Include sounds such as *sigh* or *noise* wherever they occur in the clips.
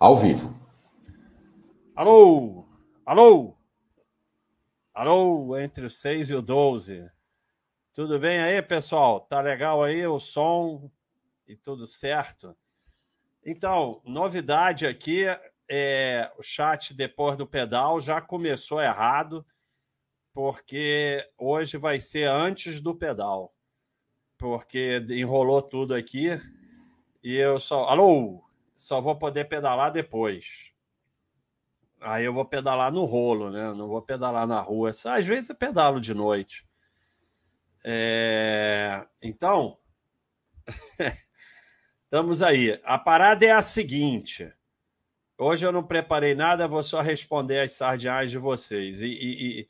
Ao vivo. Alô? Alô? Alô, entre o 6 e o 12. Tudo bem aí, pessoal? Tá legal aí o som e tudo certo? Então, novidade aqui é o chat depois do pedal já começou errado, porque hoje vai ser antes do pedal. Porque enrolou tudo aqui e eu só. Alô? Só vou poder pedalar depois. Aí eu vou pedalar no rolo, né? Não vou pedalar na rua. Às vezes eu pedalo de noite. É... Então, *laughs* estamos aí. A parada é a seguinte. Hoje eu não preparei nada, vou só responder as sardinhas de vocês. E, e,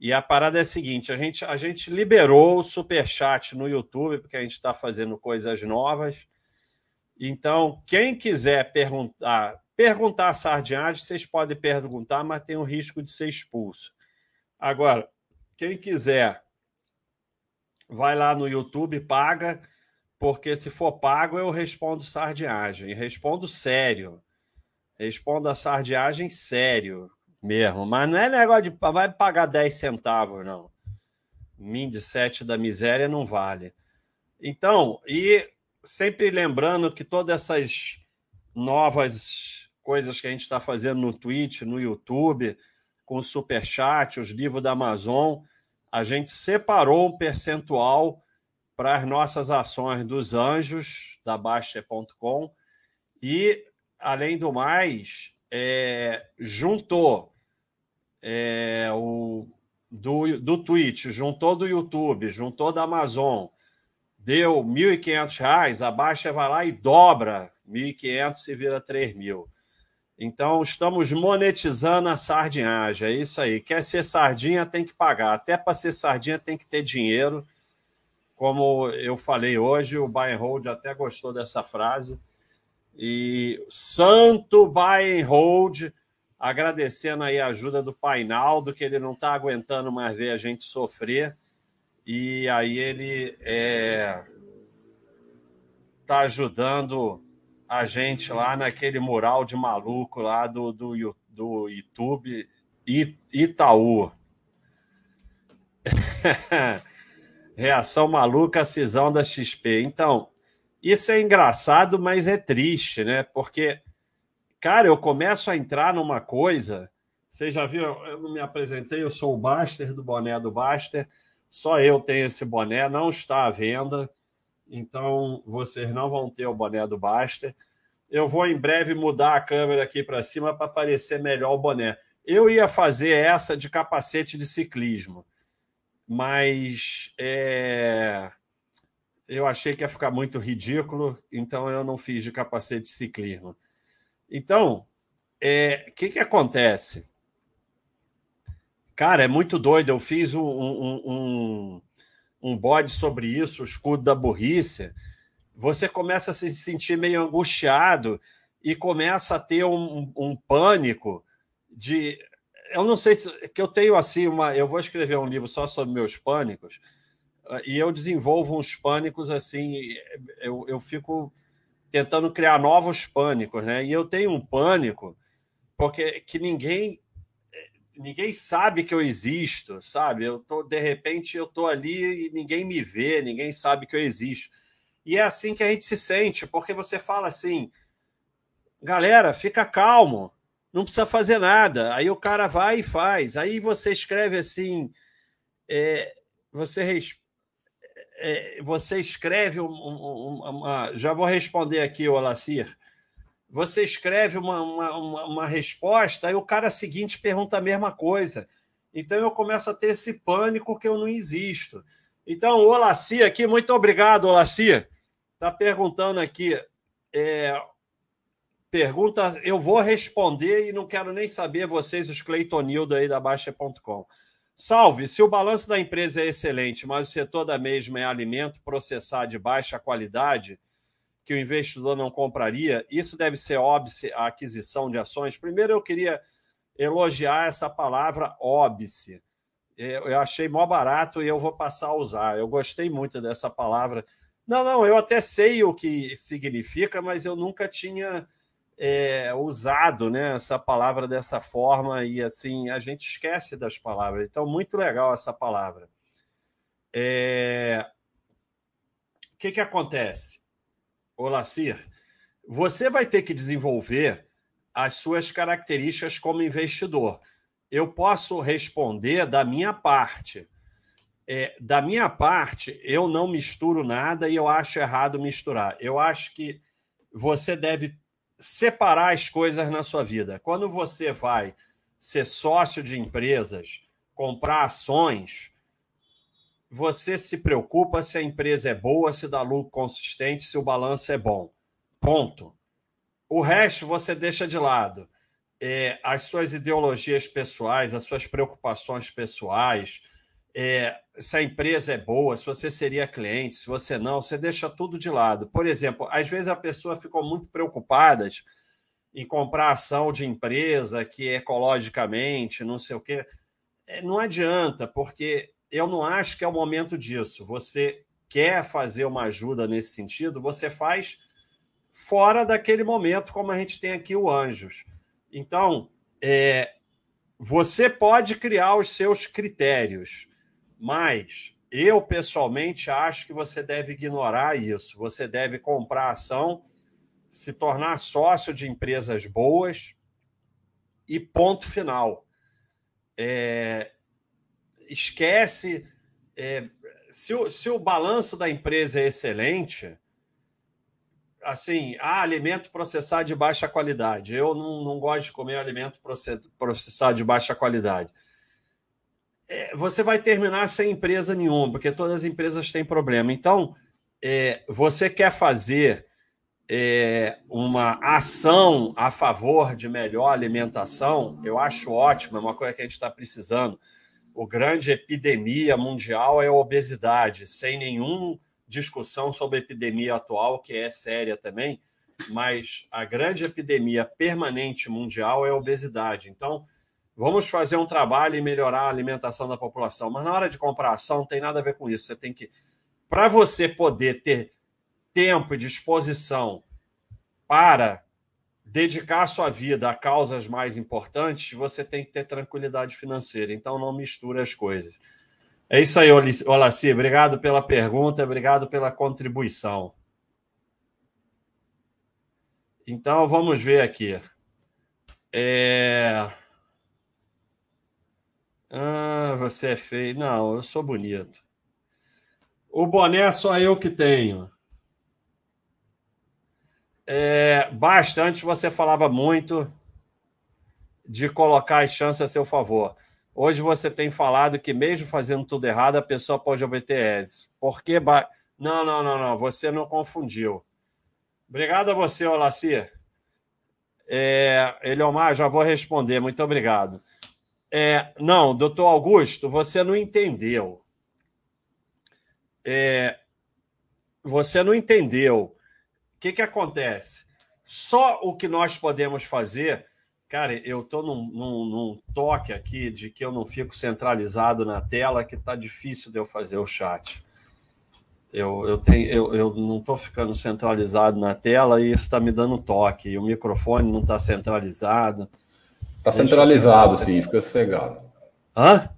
e, a parada é a seguinte: a gente, a gente liberou o superchat no YouTube, porque a gente está fazendo coisas novas. Então, quem quiser perguntar, perguntar a sardinhagem, vocês podem perguntar, mas tem o risco de ser expulso. Agora, quem quiser, vai lá no YouTube, paga, porque se for pago, eu respondo sardinhagem. Respondo sério. Respondo a sardinhagem sério mesmo. Mas não é negócio de vai pagar 10 centavos, não. Min de 7 da miséria não vale. Então, e sempre lembrando que todas essas novas coisas que a gente está fazendo no Twitch, no YouTube, com o Superchat, os livros da Amazon, a gente separou um percentual para as nossas ações dos anjos da Baixa.com e, além do mais, é, juntou é, o do, do Twitch, juntou do YouTube, juntou da Amazon, deu R$ 1.500, a Baixa vai lá e dobra 1.500 e vira 3.000. Então, estamos monetizando a sardinhagem. É isso aí. Quer ser sardinha, tem que pagar. Até para ser sardinha, tem que ter dinheiro. Como eu falei hoje, o Buy and Hold até gostou dessa frase. E santo Buy and Hold, agradecendo aí a ajuda do Painaldo, que ele não está aguentando mais ver a gente sofrer e aí ele é, tá ajudando a gente lá naquele mural de maluco lá do, do, do YouTube Itaú. *laughs* Reação maluca, cisão da XP. Então, isso é engraçado, mas é triste, né? Porque, cara, eu começo a entrar numa coisa. Vocês já viram? Eu não me apresentei, eu sou o Baster do boné do Baster. Só eu tenho esse boné, não está à venda. Então vocês não vão ter o boné do Baster. Eu vou em breve mudar a câmera aqui para cima para aparecer melhor o boné. Eu ia fazer essa de capacete de ciclismo, mas é... eu achei que ia ficar muito ridículo, então eu não fiz de capacete de ciclismo. Então, o é... que, que acontece? Cara, é muito doido. Eu fiz um, um, um, um bode sobre isso, o escudo da burrice. Você começa a se sentir meio angustiado e começa a ter um, um pânico de. Eu não sei se que eu tenho assim uma. Eu vou escrever um livro só sobre meus pânicos e eu desenvolvo uns pânicos assim. Eu, eu fico tentando criar novos pânicos, né? E eu tenho um pânico porque que ninguém ninguém sabe que eu existo, sabe? Eu tô de repente eu tô ali e ninguém me vê, ninguém sabe que eu existo. E é assim que a gente se sente, porque você fala assim: "Galera, fica calmo, não precisa fazer nada". Aí o cara vai e faz. Aí você escreve assim, é, você é, você escreve um, um, uma, já vou responder aqui, Olacir você escreve uma, uma, uma, resposta e o cara seguinte pergunta a mesma coisa. Então eu começo a ter esse pânico que eu não existo. Então, o Olacia aqui, muito obrigado, Olacia. Está perguntando aqui. É, pergunta, eu vou responder e não quero nem saber vocês, os Cleitonildo aí da Baixa.com. Salve, se o balanço da empresa é excelente, mas o setor da mesma é alimento processado de baixa qualidade, que o investidor não compraria, isso deve ser óbice a aquisição de ações. Primeiro, eu queria elogiar essa palavra óbice. Eu achei mó barato e eu vou passar a usar. Eu gostei muito dessa palavra. Não, não, eu até sei o que significa, mas eu nunca tinha é, usado né, essa palavra dessa forma e assim a gente esquece das palavras. Então, muito legal essa palavra. É... O que, que acontece, Olacir? Você vai ter que desenvolver as suas características como investidor. Eu posso responder da minha parte. É, da minha parte, eu não misturo nada e eu acho errado misturar. Eu acho que você deve separar as coisas na sua vida. Quando você vai ser sócio de empresas, comprar ações, você se preocupa se a empresa é boa, se dá lucro consistente, se o balanço é bom. Ponto. O resto você deixa de lado. É, as suas ideologias pessoais, as suas preocupações pessoais, é, se a empresa é boa, se você seria cliente, se você não, você deixa tudo de lado. Por exemplo, às vezes a pessoa ficou muito preocupada em comprar ação de empresa que ecologicamente, não sei o quê. É, não adianta, porque eu não acho que é o momento disso. Você quer fazer uma ajuda nesse sentido, você faz fora daquele momento, como a gente tem aqui o Anjos. Então, é, você pode criar os seus critérios, mas eu pessoalmente acho que você deve ignorar isso. Você deve comprar ação, se tornar sócio de empresas boas e ponto final. É, esquece. É, se, o, se o balanço da empresa é excelente, assim, ah, alimento processado de baixa qualidade. Eu não, não gosto de comer alimento processado de baixa qualidade. É, você vai terminar sem empresa nenhuma, porque todas as empresas têm problema. Então, é, você quer fazer é, uma ação a favor de melhor alimentação, eu acho ótimo, é uma coisa que a gente está precisando. O grande epidemia mundial é a obesidade, sem nenhum discussão sobre a epidemia atual, que é séria também, mas a grande epidemia permanente mundial é a obesidade. Então, vamos fazer um trabalho e melhorar a alimentação da população. Mas na hora de comprar ação, não tem nada a ver com isso. Você tem que. Para você poder ter tempo e disposição para dedicar sua vida a causas mais importantes, você tem que ter tranquilidade financeira. Então, não misture as coisas. É isso aí, Olaci. Obrigado pela pergunta, obrigado pela contribuição. Então, vamos ver aqui. É... Ah, você é feio. Não, eu sou bonito. O boné só eu que tenho. É, bastante você falava muito de colocar as chances a seu favor. Hoje você tem falado que, mesmo fazendo tudo errado, a pessoa pode obter êxito. Por que. Ba... Não, não, não, não. Você não confundiu. Obrigado a você, Olacir. É, Eliomar, já vou responder. Muito obrigado. É, não, doutor Augusto, você não entendeu. É, você não entendeu. O que, que acontece? Só o que nós podemos fazer Cara, eu estou num, num, num, toque aqui de que eu não fico centralizado na tela, que está difícil de eu fazer o chat. Eu, eu, tenho, eu, eu não estou ficando centralizado na tela e isso está me dando toque. E o microfone não está centralizado. Está centralizado, eu... sim, fica sossegado. Hã?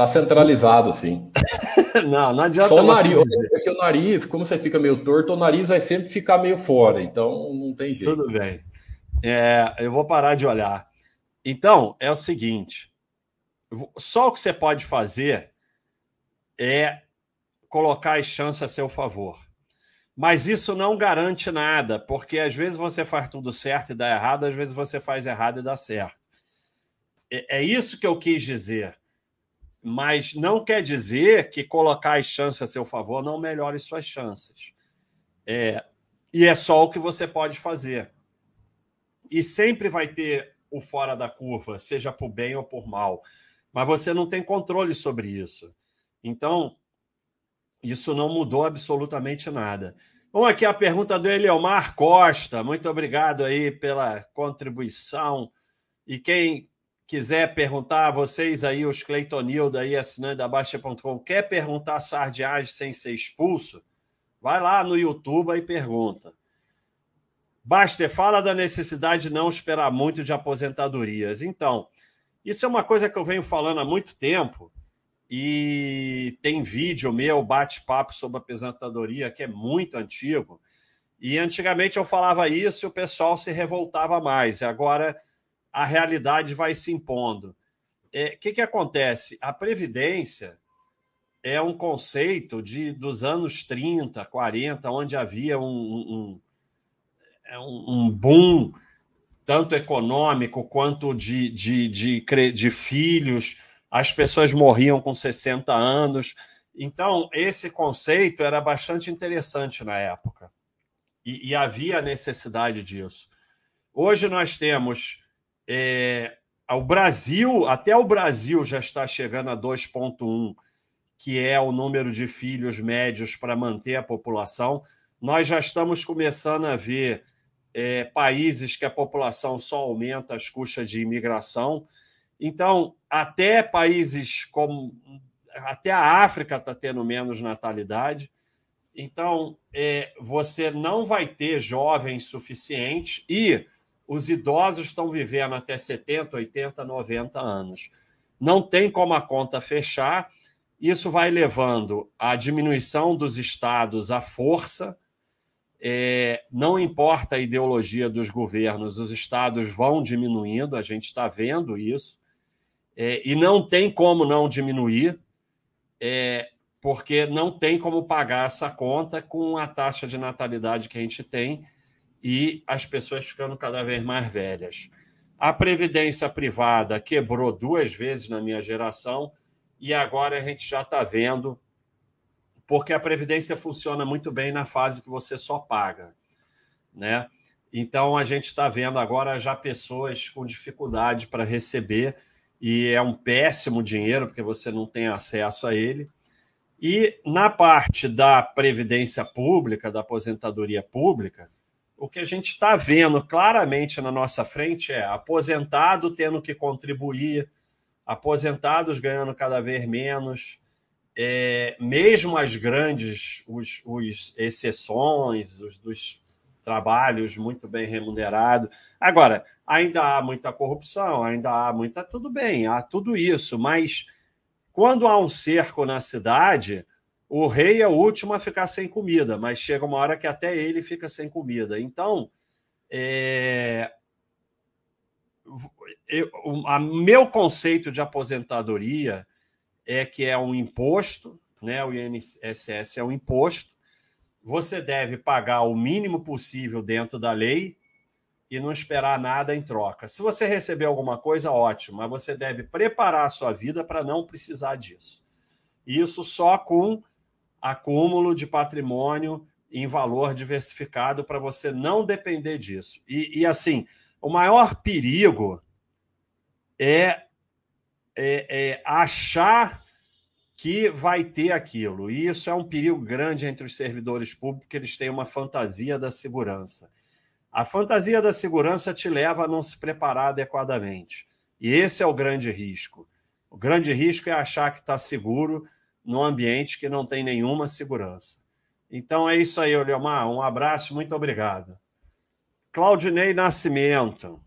Está centralizado, sim. *laughs* não, não adianta. Só o nariz, porque o nariz, como você fica meio torto, o nariz vai sempre ficar meio fora, então não tem jeito. Tudo bem. É, eu vou parar de olhar. Então, é o seguinte: só o que você pode fazer é colocar as chances a seu favor. Mas isso não garante nada, porque às vezes você faz tudo certo e dá errado, às vezes você faz errado e dá certo. É, é isso que eu quis dizer. Mas não quer dizer que colocar as chances a seu favor não melhore suas chances. É, e é só o que você pode fazer. E sempre vai ter o fora da curva, seja por bem ou por mal. Mas você não tem controle sobre isso. Então, isso não mudou absolutamente nada. Vamos aqui a pergunta do Eliomar Costa. Muito obrigado aí pela contribuição. E quem quiser perguntar, vocês aí, os Cleitonildo aí, assinando da Baixa.com, quer perguntar sardiagem sem ser expulso? Vai lá no YouTube e pergunta. Baster fala da necessidade de não esperar muito de aposentadorias. Então, isso é uma coisa que eu venho falando há muito tempo e tem vídeo meu, bate-papo sobre aposentadoria, que é muito antigo. E antigamente eu falava isso e o pessoal se revoltava mais. Agora a realidade vai se impondo. O é, que, que acontece? A Previdência é um conceito de, dos anos 30, 40, onde havia um, é um, um boom tanto econômico quanto de, de, de, de, filhos. As pessoas morriam com 60 anos. Então, esse conceito era bastante interessante na época. E, e havia necessidade disso. Hoje nós temos é, o Brasil, até o Brasil já está chegando a 2,1 que é o número de filhos médios para manter a população. Nós já estamos começando a ver é, países que a população só aumenta às custas de imigração. Então, até países como. Até a África está tendo menos natalidade. Então, é, você não vai ter jovens suficientes e os idosos estão vivendo até 70, 80, 90 anos. Não tem como a conta fechar isso vai levando à diminuição dos estados à força. É, não importa a ideologia dos governos, os estados vão diminuindo, a gente está vendo isso. É, e não tem como não diminuir, é, porque não tem como pagar essa conta com a taxa de natalidade que a gente tem e as pessoas ficando cada vez mais velhas. A previdência privada quebrou duas vezes na minha geração e agora a gente já está vendo, porque a Previdência funciona muito bem na fase que você só paga. Né? Então a gente está vendo agora já pessoas com dificuldade para receber, e é um péssimo dinheiro, porque você não tem acesso a ele. E na parte da previdência pública, da aposentadoria pública, o que a gente está vendo claramente na nossa frente é aposentado tendo que contribuir aposentados ganhando cada vez menos, é, mesmo as grandes, os, os exceções, os dos trabalhos muito bem remunerados. Agora, ainda há muita corrupção, ainda há muita. Tudo bem, há tudo isso, mas quando há um cerco na cidade, o rei é o último a ficar sem comida, mas chega uma hora que até ele fica sem comida. Então, é, eu, a meu conceito de aposentadoria é que é um imposto, né? O INSS é um imposto. Você deve pagar o mínimo possível dentro da lei e não esperar nada em troca. Se você receber alguma coisa, ótimo, mas você deve preparar a sua vida para não precisar disso. Isso só com acúmulo de patrimônio em valor diversificado para você não depender disso. E, e assim, o maior perigo é, é, é, achar que vai ter aquilo. E isso é um perigo grande entre os servidores públicos, eles têm uma fantasia da segurança. A fantasia da segurança te leva a não se preparar adequadamente. E esse é o grande risco. O grande risco é achar que está seguro num ambiente que não tem nenhuma segurança. Então é isso aí, Oleomar. Um abraço, muito obrigado. Claudinei Nascimento.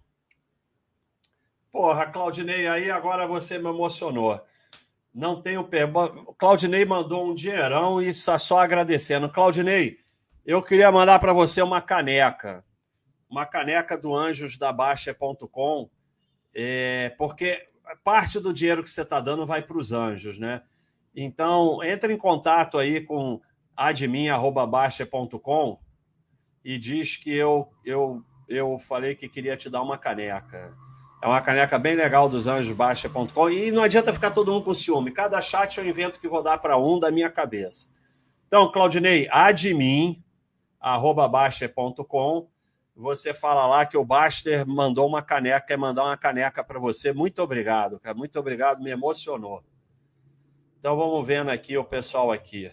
Porra, Claudinei, aí agora você me emocionou. Não tenho pergunta. Claudinei mandou um dinheirão e está só agradecendo. Claudinei, eu queria mandar para você uma caneca. Uma caneca do anjosdabaixa.com, é, porque parte do dinheiro que você está dando vai para os anjos, né? Então, entre em contato aí com admin.baixa.com e diz que eu, eu, eu falei que queria te dar uma caneca. É uma caneca bem legal dos anjosbaixa.com. E não adianta ficar todo mundo com ciúme. Cada chat eu invento que vou dar para um da minha cabeça. Então, Claudinei, admin, arroba baixa.com. Você fala lá que o Baster mandou uma caneca, quer mandar uma caneca para você. Muito obrigado, cara. Muito obrigado, me emocionou. Então vamos vendo aqui o pessoal aqui.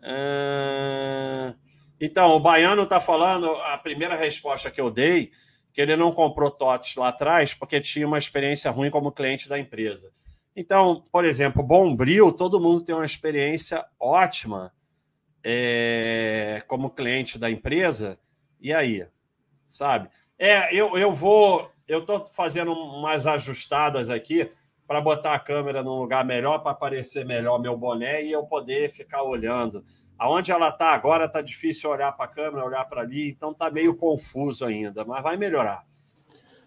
Uh... Então, o Baiano está falando, a primeira resposta que eu dei, que ele não comprou TOTS lá atrás porque tinha uma experiência ruim como cliente da empresa. Então, por exemplo, Bombril, todo mundo tem uma experiência ótima é, como cliente da empresa, E aí? Sabe? É, eu, eu vou. Eu estou fazendo umas ajustadas aqui para botar a câmera num lugar melhor, para aparecer melhor meu boné e eu poder ficar olhando. Aonde ela está agora está difícil olhar para a câmera, olhar para ali, então está meio confuso ainda, mas vai melhorar.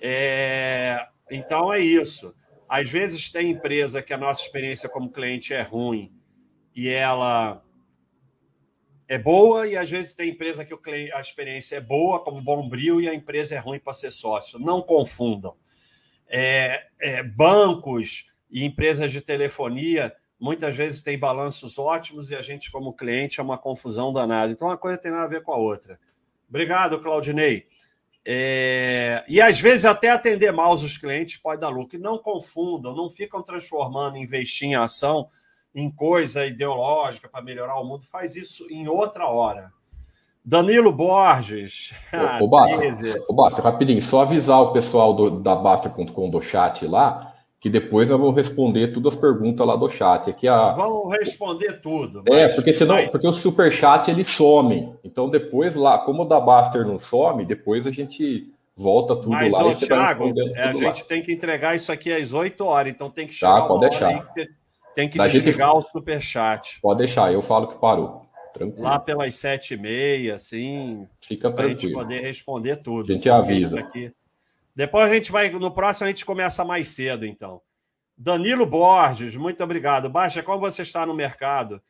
É, então é isso. Às vezes tem empresa que a nossa experiência como cliente é ruim e ela é boa, e às vezes tem empresa que a experiência é boa, como Bombril, e a empresa é ruim para ser sócio. Não confundam. É, é, bancos e empresas de telefonia muitas vezes têm balanços ótimos e a gente, como cliente, é uma confusão danada. Então, uma coisa tem nada a ver com a outra. Obrigado, Claudinei. É... E às vezes até atender mal os clientes pode dar lucro. E não confundam, não ficam transformando investir em ação em coisa ideológica para melhorar o mundo. Faz isso em outra hora. Danilo Borges. Ô, Basta, ô, Basta, rapidinho, só avisar o pessoal do, da Basta.com do chat lá que depois eu vou responder todas as perguntas lá do chat. Aqui a... Vamos responder tudo. É, porque senão, mas... porque o super chat ele some. Então depois lá, como o da Baster não some, depois a gente volta tudo mas, lá você Thiago, é, a gente lá. tem que entregar isso aqui às 8 horas, então tem que chegar tá, pode deixar. que tem que da desligar gente... o super chat. Pode deixar, eu falo que parou. Tranquilo. Lá pelas sete e meia, assim. Fica tranquilo. Para a gente poder responder tudo. A gente avisa. Aqui. Depois a gente vai, no próximo a gente começa mais cedo, então. Danilo Borges, muito obrigado. Baixa, como você está no mercado?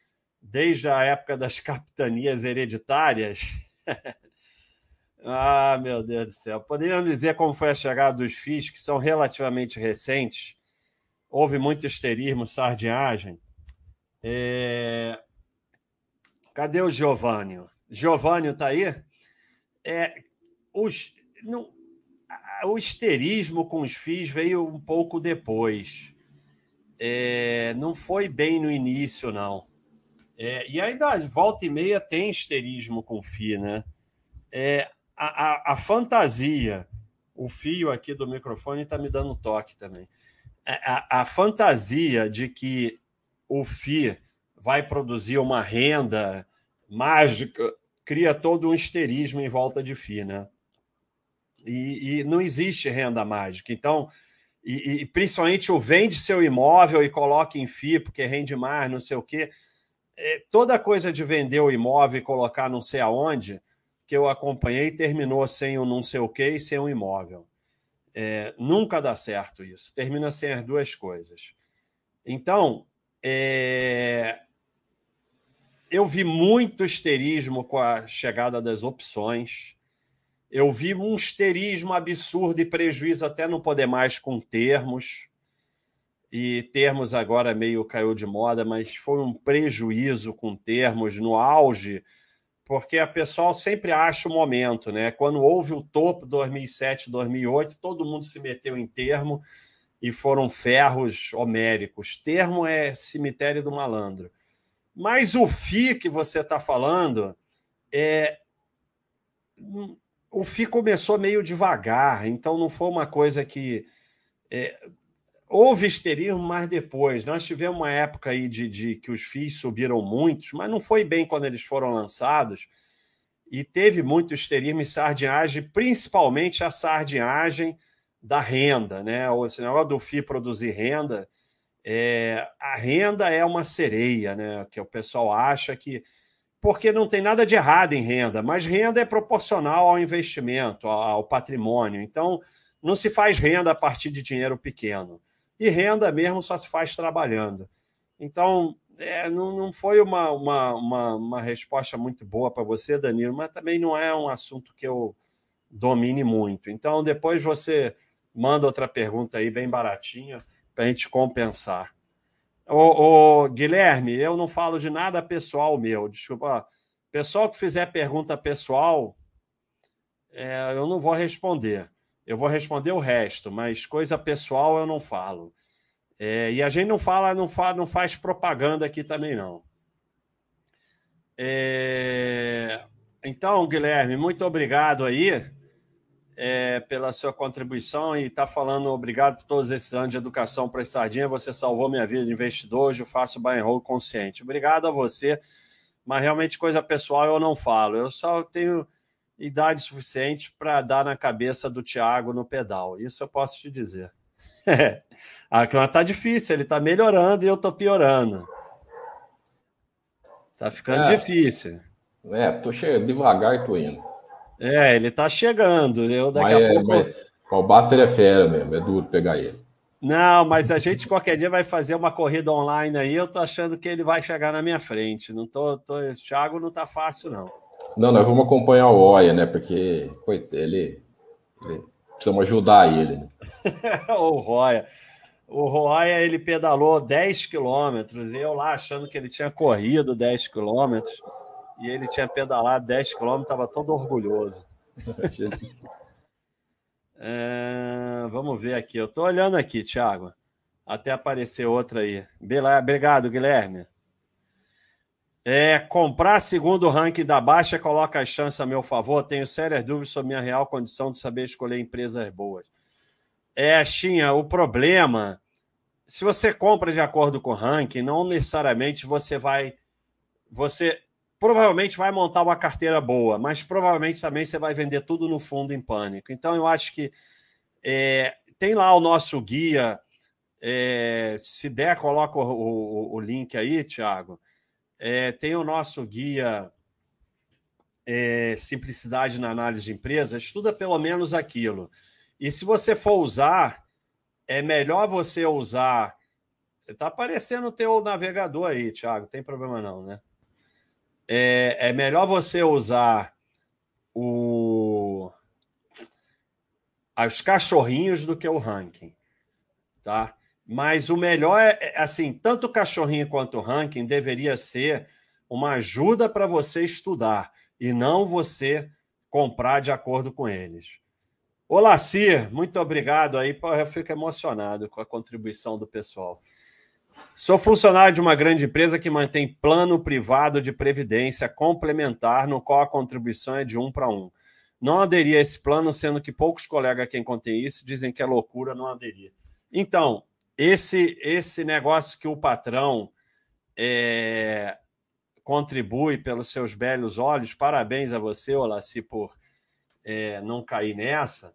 Desde a época das *laughs* capitanias hereditárias? *laughs* ah, meu Deus do céu. Poderiam dizer como foi a chegada dos FIIs, que são relativamente recentes? Houve muito esterismo, sardinhagem. É... Cadê o Giovanni? Giovanni está aí? É, os, não, o histerismo com os FIIs veio um pouco depois. É, não foi bem no início, não. É, e ainda volta e meia tem histerismo com FI, né? É, a, a, a, fantasia, o fio aqui do microfone está me dando toque também. É, a, a fantasia de que o FI vai produzir uma renda mágica cria todo um histerismo em volta de FI, né? E, e não existe renda mágica. Então, e, e, principalmente o vende seu imóvel e coloque em FI porque rende mais, não sei o quê. É, toda coisa de vender o imóvel e colocar não sei aonde, que eu acompanhei, terminou sem o não sei o quê e sem o imóvel. É, nunca dá certo isso. Termina sem as duas coisas. Então, é, eu vi muito histerismo com a chegada das opções eu vi um histerismo absurdo e prejuízo até não poder mais com termos. E termos agora meio caiu de moda, mas foi um prejuízo com termos no auge, porque a pessoal sempre acha o momento, né? Quando houve o topo 2007, 2008, todo mundo se meteu em termo e foram ferros homéricos. Termo é cemitério do malandro. Mas o FI que você está falando é o FI começou meio devagar, então não foi uma coisa que. É, houve histerismo, mas depois. Nós tivemos uma época aí de, de que os FIIs subiram muitos, mas não foi bem quando eles foram lançados. E teve muito histerismo e sardinhagem, principalmente a sardinhagem da renda, né? O negócio do FI produzir renda. É, a renda é uma sereia, né? Que o pessoal acha que porque não tem nada de errado em renda, mas renda é proporcional ao investimento, ao patrimônio. Então, não se faz renda a partir de dinheiro pequeno. E renda mesmo só se faz trabalhando. Então, é, não, não foi uma, uma, uma, uma resposta muito boa para você, Danilo, mas também não é um assunto que eu domine muito. Então, depois você manda outra pergunta aí, bem baratinha, para a gente compensar. Ô, ô, Guilherme, eu não falo de nada pessoal meu. Desculpa. Pessoal que fizer pergunta pessoal, é, eu não vou responder. Eu vou responder o resto, mas coisa pessoal eu não falo. É, e a gente não fala, não, fala, não faz propaganda aqui também, não. É, então, Guilherme, muito obrigado aí é, pela sua contribuição e está falando obrigado por todos esses anos de educação para a Sardinha. Você salvou minha vida de investidor. Hoje eu faço buy and hold consciente. Obrigado a você, mas realmente coisa pessoal eu não falo. Eu só tenho. idade suficiente para dar na cabeça do Thiago no pedal. Isso eu posso te dizer. *laughs* A clã tá difícil, ele tá melhorando e eu tô piorando. Tá ficando é. difícil. É, tô chegando devagar, tô indo. É, ele tá chegando. Eu daqui mas, a é, pouco. Mas, o Basta ele é fera mesmo, é duro pegar ele. Não, mas a gente qualquer dia vai fazer uma corrida online aí. Eu tô achando que ele vai chegar na minha frente. Não tô, tô... O Thiago não tá fácil, não. Não, nós vamos acompanhar o Oia, né? Porque coitado, ele, ele precisamos ajudar ele. Né? *laughs* o Roya. O Roya ele pedalou 10 quilômetros e eu lá achando que ele tinha corrido 10 quilômetros e ele tinha pedalado 10 quilômetros, estava todo orgulhoso. *laughs* É, vamos ver aqui. Eu estou olhando aqui, Thiago. Até aparecer outra aí. Obrigado, Guilherme. É, comprar segundo o ranking da Baixa coloca as chances a meu favor. Tenho sérias dúvidas sobre minha real condição de saber escolher empresas boas. É, Xinha, o problema. Se você compra de acordo com o ranking, não necessariamente você vai. Você provavelmente vai montar uma carteira boa, mas provavelmente também você vai vender tudo no fundo em pânico. Então, eu acho que é, tem lá o nosso guia. É, se der, coloca o, o, o link aí, Thiago. É, tem o nosso guia é, Simplicidade na Análise de Empresa. Estuda pelo menos aquilo. E se você for usar, é melhor você usar. Está aparecendo o teu navegador aí, Thiago. Tem problema não, né? É, é melhor você usar o, os cachorrinhos do que o ranking, tá? Mas o melhor é, é assim, tanto o cachorrinho quanto o ranking deveria ser uma ajuda para você estudar e não você comprar de acordo com eles. Olá, Cir, muito obrigado aí. Eu fico emocionado com a contribuição do pessoal. Sou funcionário de uma grande empresa que mantém plano privado de previdência complementar, no qual a contribuição é de um para um. Não aderia a esse plano, sendo que poucos colegas quem contém isso dizem que é loucura não aderir. Então, esse, esse negócio que o patrão é, contribui pelos seus belos olhos, parabéns a você, Olaci, por é, não cair nessa.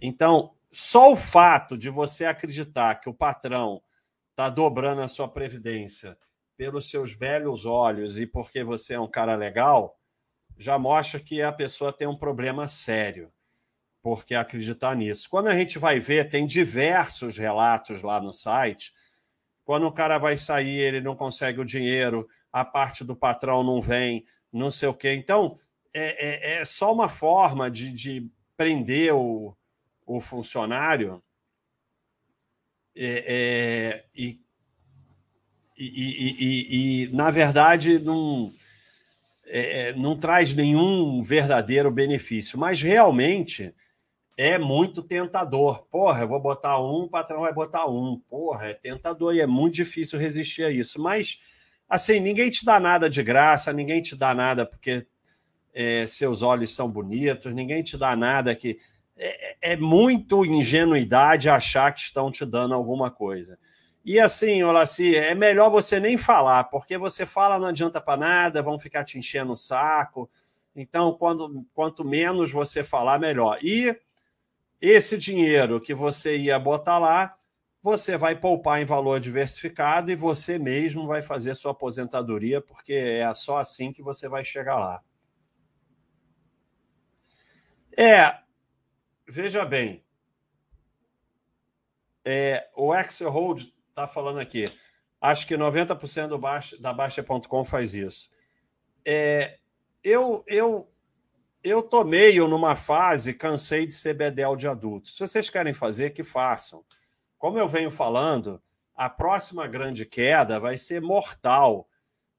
Então, só o fato de você acreditar que o patrão está dobrando a sua previdência pelos seus belos olhos e porque você é um cara legal, já mostra que a pessoa tem um problema sério, porque acreditar nisso. Quando a gente vai ver, tem diversos relatos lá no site. Quando o cara vai sair, ele não consegue o dinheiro, a parte do patrão não vem, não sei o quê. Então, é, é, é só uma forma de, de prender o, o funcionário é, é, e, e, e, e, na verdade, não, é, é, não traz nenhum verdadeiro benefício, mas realmente é muito tentador. Porra, eu vou botar um, o patrão vai botar um. Porra, é tentador e é muito difícil resistir a isso. Mas, assim, ninguém te dá nada de graça, ninguém te dá nada porque é, seus olhos são bonitos, ninguém te dá nada que é, é muito ingenuidade achar que estão te dando alguma coisa. E assim, Olaci, é melhor você nem falar, porque você fala não adianta para nada, vão ficar te enchendo o saco. Então, quando, quanto menos você falar, melhor. E esse dinheiro que você ia botar lá, você vai poupar em valor diversificado e você mesmo vai fazer sua aposentadoria, porque é só assim que você vai chegar lá. É, veja bem, é, o Excel Hold está falando aqui. Acho que 90% do Baixa, da Baixa.com faz isso. É, eu, eu, eu tô meio numa fase, cansei de ser bedel de adulto. Se vocês querem fazer, que façam. Como eu venho falando, a próxima grande queda vai ser mortal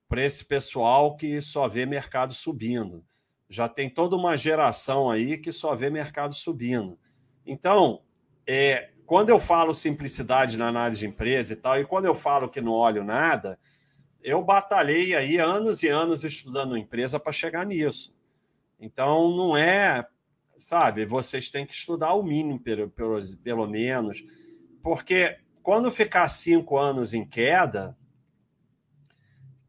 para esse pessoal que só vê mercado subindo já tem toda uma geração aí que só vê mercado subindo. Então, é, quando eu falo simplicidade na análise de empresa e tal, e quando eu falo que não olho nada, eu batalhei aí anos e anos estudando empresa para chegar nisso. Então, não é, sabe, vocês têm que estudar o mínimo, pelo, pelo, pelo menos, porque quando ficar cinco anos em queda,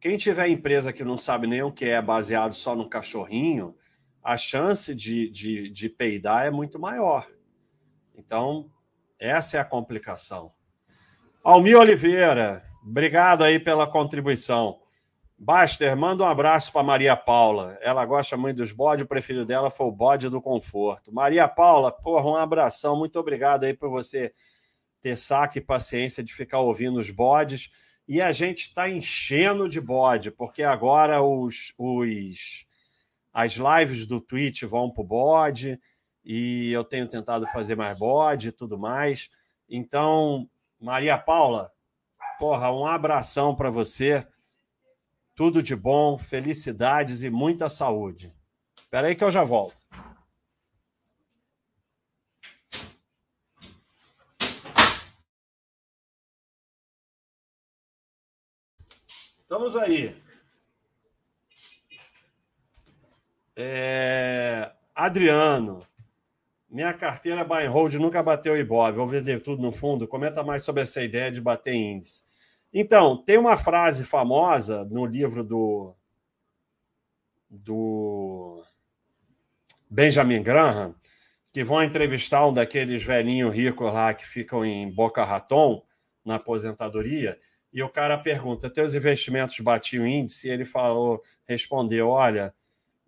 quem tiver empresa que não sabe nem o que é baseado só no cachorrinho, a chance de, de, de peidar é muito maior. Então, essa é a complicação. Almir Oliveira, obrigado aí pela contribuição. Baster, manda um abraço para Maria Paula. Ela gosta muito dos bodes, o preferido dela foi o bode do conforto. Maria Paula, porra, um abração. Muito obrigado aí por você ter saco e paciência de ficar ouvindo os bodes. E a gente está enchendo de bode, porque agora os, os as lives do Twitch vão para o bode, e eu tenho tentado fazer mais bode e tudo mais. Então, Maria Paula, porra, um abração para você. Tudo de bom, felicidades e muita saúde. Espera aí que eu já volto. Estamos aí. É... Adriano, minha carteira buy and hold nunca bateu Ibov. Vou vender tudo no fundo. Comenta mais sobre essa ideia de bater índice. Então, tem uma frase famosa no livro do, do Benjamin Graham, que vão entrevistar um daqueles velhinhos ricos lá que ficam em Boca Raton, na aposentadoria, e o cara pergunta: teus investimentos batiam índice? E ele falou, respondeu: olha,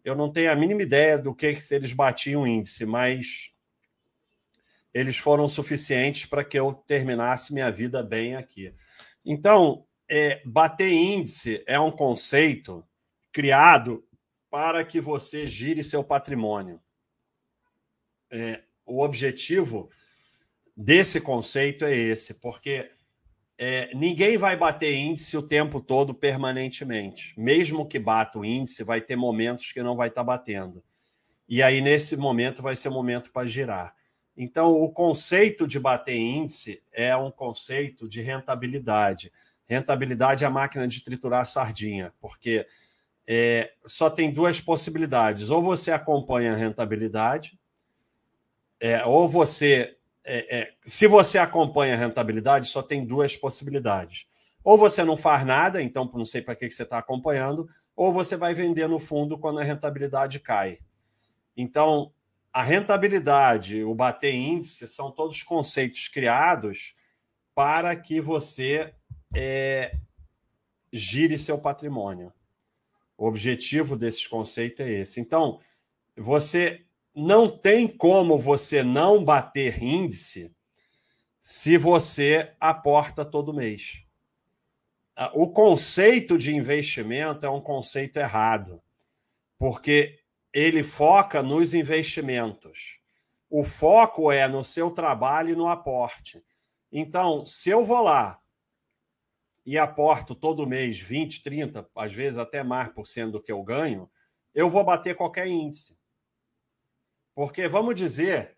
eu não tenho a mínima ideia do que, se eles batiam índice, mas eles foram suficientes para que eu terminasse minha vida bem aqui. Então, é, bater índice é um conceito criado para que você gire seu patrimônio. É, o objetivo desse conceito é esse, porque é, ninguém vai bater índice o tempo todo permanentemente. Mesmo que bata o índice, vai ter momentos que não vai estar tá batendo. E aí, nesse momento, vai ser o momento para girar. Então, o conceito de bater índice é um conceito de rentabilidade. Rentabilidade é a máquina de triturar sardinha, porque é, só tem duas possibilidades. Ou você acompanha a rentabilidade, é, ou você. É, é se você acompanha a rentabilidade, só tem duas possibilidades. Ou você não faz nada, então não sei para que você está acompanhando, ou você vai vender no fundo quando a rentabilidade cai. Então, a rentabilidade, o bater índice, são todos conceitos criados para que você é, gire seu patrimônio. O objetivo desses conceitos é esse. Então, você não tem como você não bater índice se você aporta todo mês. O conceito de investimento é um conceito errado, porque ele foca nos investimentos. O foco é no seu trabalho e no aporte. Então, se eu vou lá e aporto todo mês 20, 30, às vezes até mais por cento do que eu ganho, eu vou bater qualquer índice. Porque vamos dizer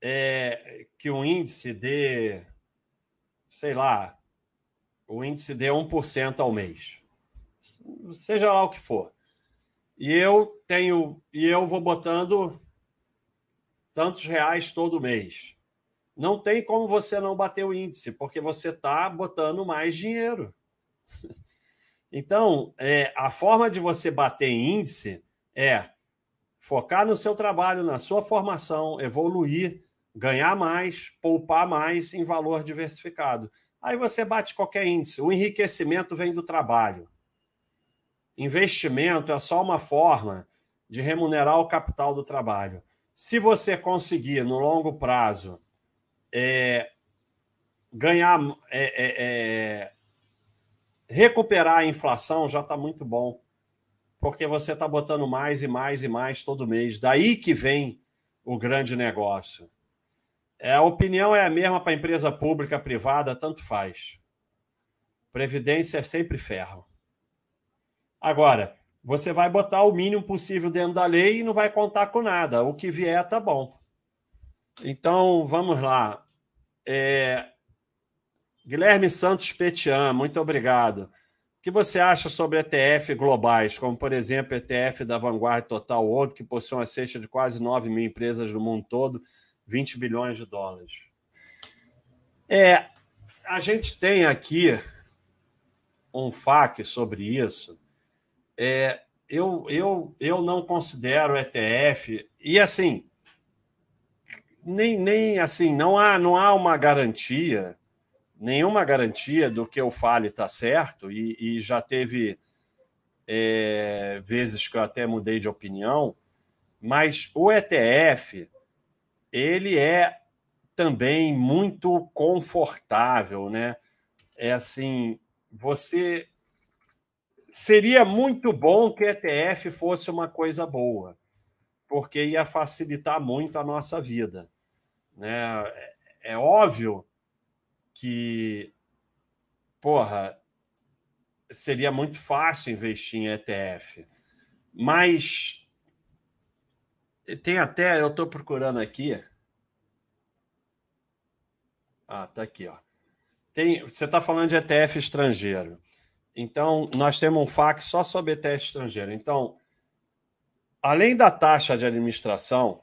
é, que o índice dê, sei lá, o índice dê 1% ao mês. Seja lá o que for. E eu tenho e eu vou botando tantos reais todo mês. Não tem como você não bater o índice, porque você está botando mais dinheiro. *laughs* Então, é, a forma de você bater índice é focar no seu trabalho, na sua formação, evoluir, ganhar mais, poupar mais em valor diversificado. Aí você bate qualquer índice. O enriquecimento vem do trabalho. Investimento é só uma forma de remunerar o capital do trabalho. Se você conseguir, no longo prazo, é, ganhar, é, é, é recuperar a inflação, já está muito bom. Porque você está botando mais e mais e mais todo mês. Daí que vem o grande negócio. É, a opinião é a mesma para empresa pública, privada, tanto faz. Previdência é sempre ferro. Agora, você vai botar o mínimo possível dentro da lei e não vai contar com nada. O que vier tá bom. Então, vamos lá. É... Guilherme Santos Petian, muito obrigado. Que você acha sobre ETF globais, como, por exemplo, ETF da Vanguard Total World, que possui uma cesta de quase 9 mil empresas no mundo todo, 20 bilhões de dólares? É, a gente tem aqui um FAQ sobre isso, é, eu, eu, eu não considero ETF. E assim, nem, nem assim, não há, não há uma garantia, nenhuma garantia do que eu fale está certo, e, e, já teve é, vezes que eu até mudei de opinião, mas o ETF ele é também muito confortável, né? É assim, você seria muito bom que ETF fosse uma coisa boa, porque ia facilitar muito a nossa vida. Né? É, é óbvio que, porra, seria muito fácil investir em ETF, mas tem até, eu estou procurando aqui. Ah, tá aqui, ó. Tem, você está falando de ETF estrangeiro. Então, nós temos um FAQ só sobre ETF estrangeiro. Então, além da taxa de administração,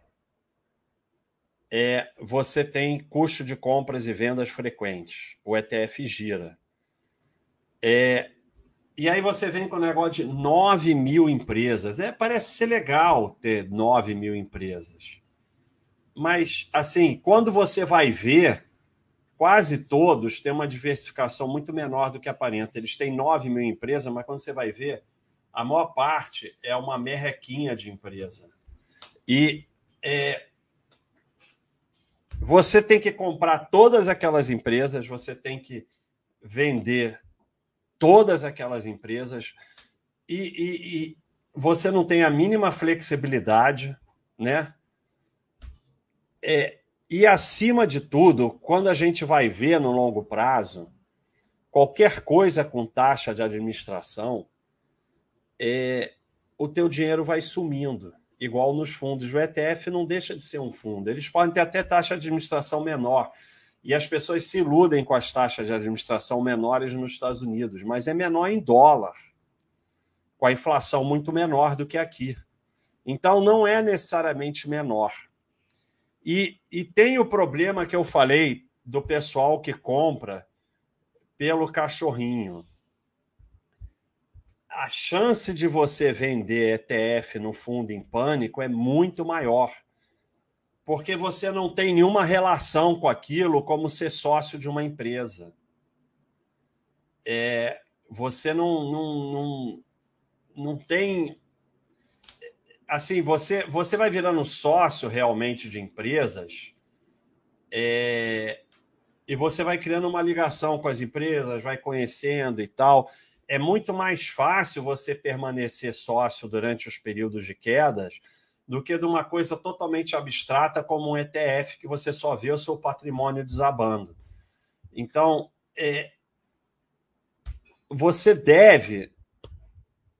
é, você tem custo de compras e vendas frequentes. O ETF gira. É, e aí você vem com o negócio de 9 mil empresas. É, parece ser legal ter 9 mil empresas. Mas, assim, quando você vai ver, quase todos têm uma diversificação muito menor do que aparenta. Eles têm 9 mil empresas, mas quando você vai ver, a maior parte é uma merrequinha de empresa. E é, você tem que comprar todas aquelas empresas, você tem que vender todas aquelas empresas e, e, e você não tem a mínima flexibilidade, né? É, e, acima de tudo, quando a gente vai ver no longo prazo, qualquer coisa com taxa de administração, é, o teu dinheiro vai sumindo, igual nos fundos. O ETF não deixa de ser um fundo. Eles podem ter até taxa de administração menor. E as pessoas se iludem com as taxas de administração menores nos Estados Unidos, mas é menor em dólar, com a inflação muito menor do que aqui. Então, não é necessariamente menor. E, e tem o problema que eu falei do pessoal que compra pelo cachorrinho. A chance de você vender ETF no fundo em pânico é muito maior, porque você não tem nenhuma relação com aquilo como ser sócio de uma empresa. É, você não, não, não, não tem assim, você, você vai virando sócio realmente de empresas é, e você vai criando uma ligação com as empresas, vai conhecendo e tal. É muito mais fácil você permanecer sócio durante os períodos de quedas do que de uma coisa totalmente abstrata como um ETF que você só vê o seu patrimônio desabando. Então, é, você deve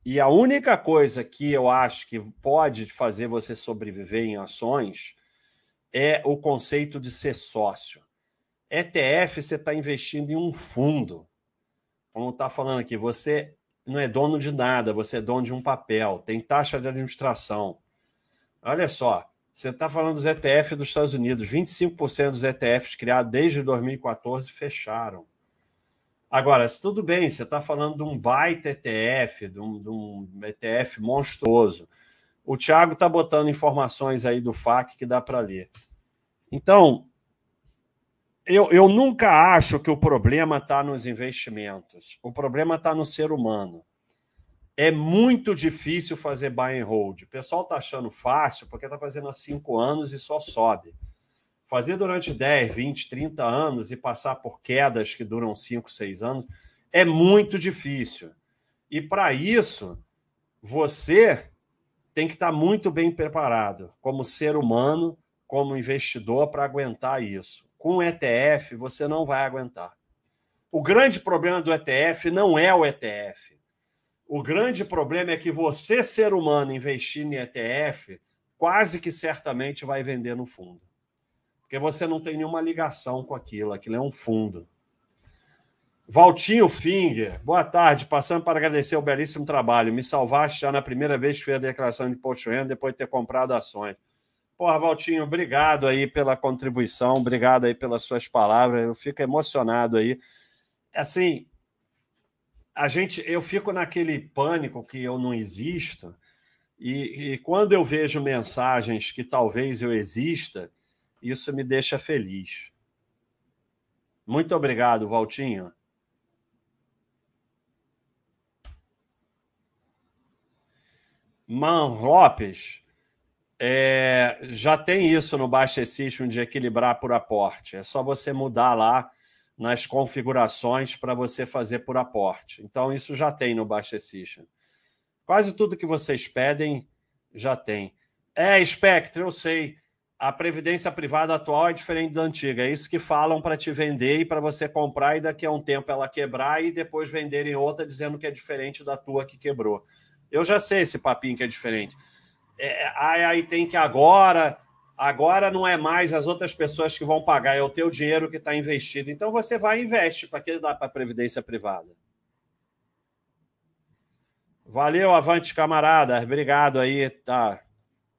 e a única coisa que eu acho que pode fazer você sobreviver em ações é o conceito de ser sócio. ETF, você está investindo em um fundo. Como está falando aqui, você não é dono de nada, você é dono de um papel, tem taxa de administração. Olha só, você está falando dos ETF dos Estados Unidos, 25% dos ETFs criados desde 2014 fecharam. Agora, tudo bem, você está falando de um baita ETF, de um, de um ETF monstruoso. O Thiago está botando informações aí do FAC que dá para ler. Então, eu, eu nunca acho que o problema está nos investimentos. O problema está no ser humano. É muito difícil fazer buy and hold. O pessoal está achando fácil porque está fazendo há cinco anos e só sobe. Fazer durante 10, 20, 30 anos e passar por quedas que duram 5, 6 anos é muito difícil. E para isso, você tem que estar tá muito bem preparado, como ser humano, como investidor, para aguentar isso. Com ETF, você não vai aguentar. O grande problema do ETF não é o ETF. O grande problema é que você, ser humano, investir em ETF, quase que certamente vai vender no fundo porque você não tem nenhuma ligação com aquilo, aquilo é um fundo. Valtinho Finger, boa tarde. Passando para agradecer o belíssimo trabalho. Me salvaste já na primeira vez que fiz a declaração de imposto depois de ter comprado ações. Porra, Valtinho, obrigado aí pela contribuição, obrigado aí pelas suas palavras. Eu fico emocionado aí. Assim, a gente, eu fico naquele pânico que eu não existo, e, e quando eu vejo mensagens que talvez eu exista, isso me deixa feliz. Muito obrigado, Valtinho. Man Lopes, é, já tem isso no Baixa System de equilibrar por aporte. É só você mudar lá nas configurações para você fazer por aporte. Então, isso já tem no Baixa System. Quase tudo que vocês pedem já tem. É, Spectre, eu sei. A previdência privada atual é diferente da antiga. É isso que falam para te vender e para você comprar e daqui a um tempo ela quebrar e depois venderem outra dizendo que é diferente da tua que quebrou. Eu já sei esse papinho que é diferente. É, aí, tem que agora, agora não é mais as outras pessoas que vão pagar, é o teu dinheiro que está investido. Então você vai e investe para que dá para a previdência privada. Valeu, avante, camaradas. Obrigado aí, tá,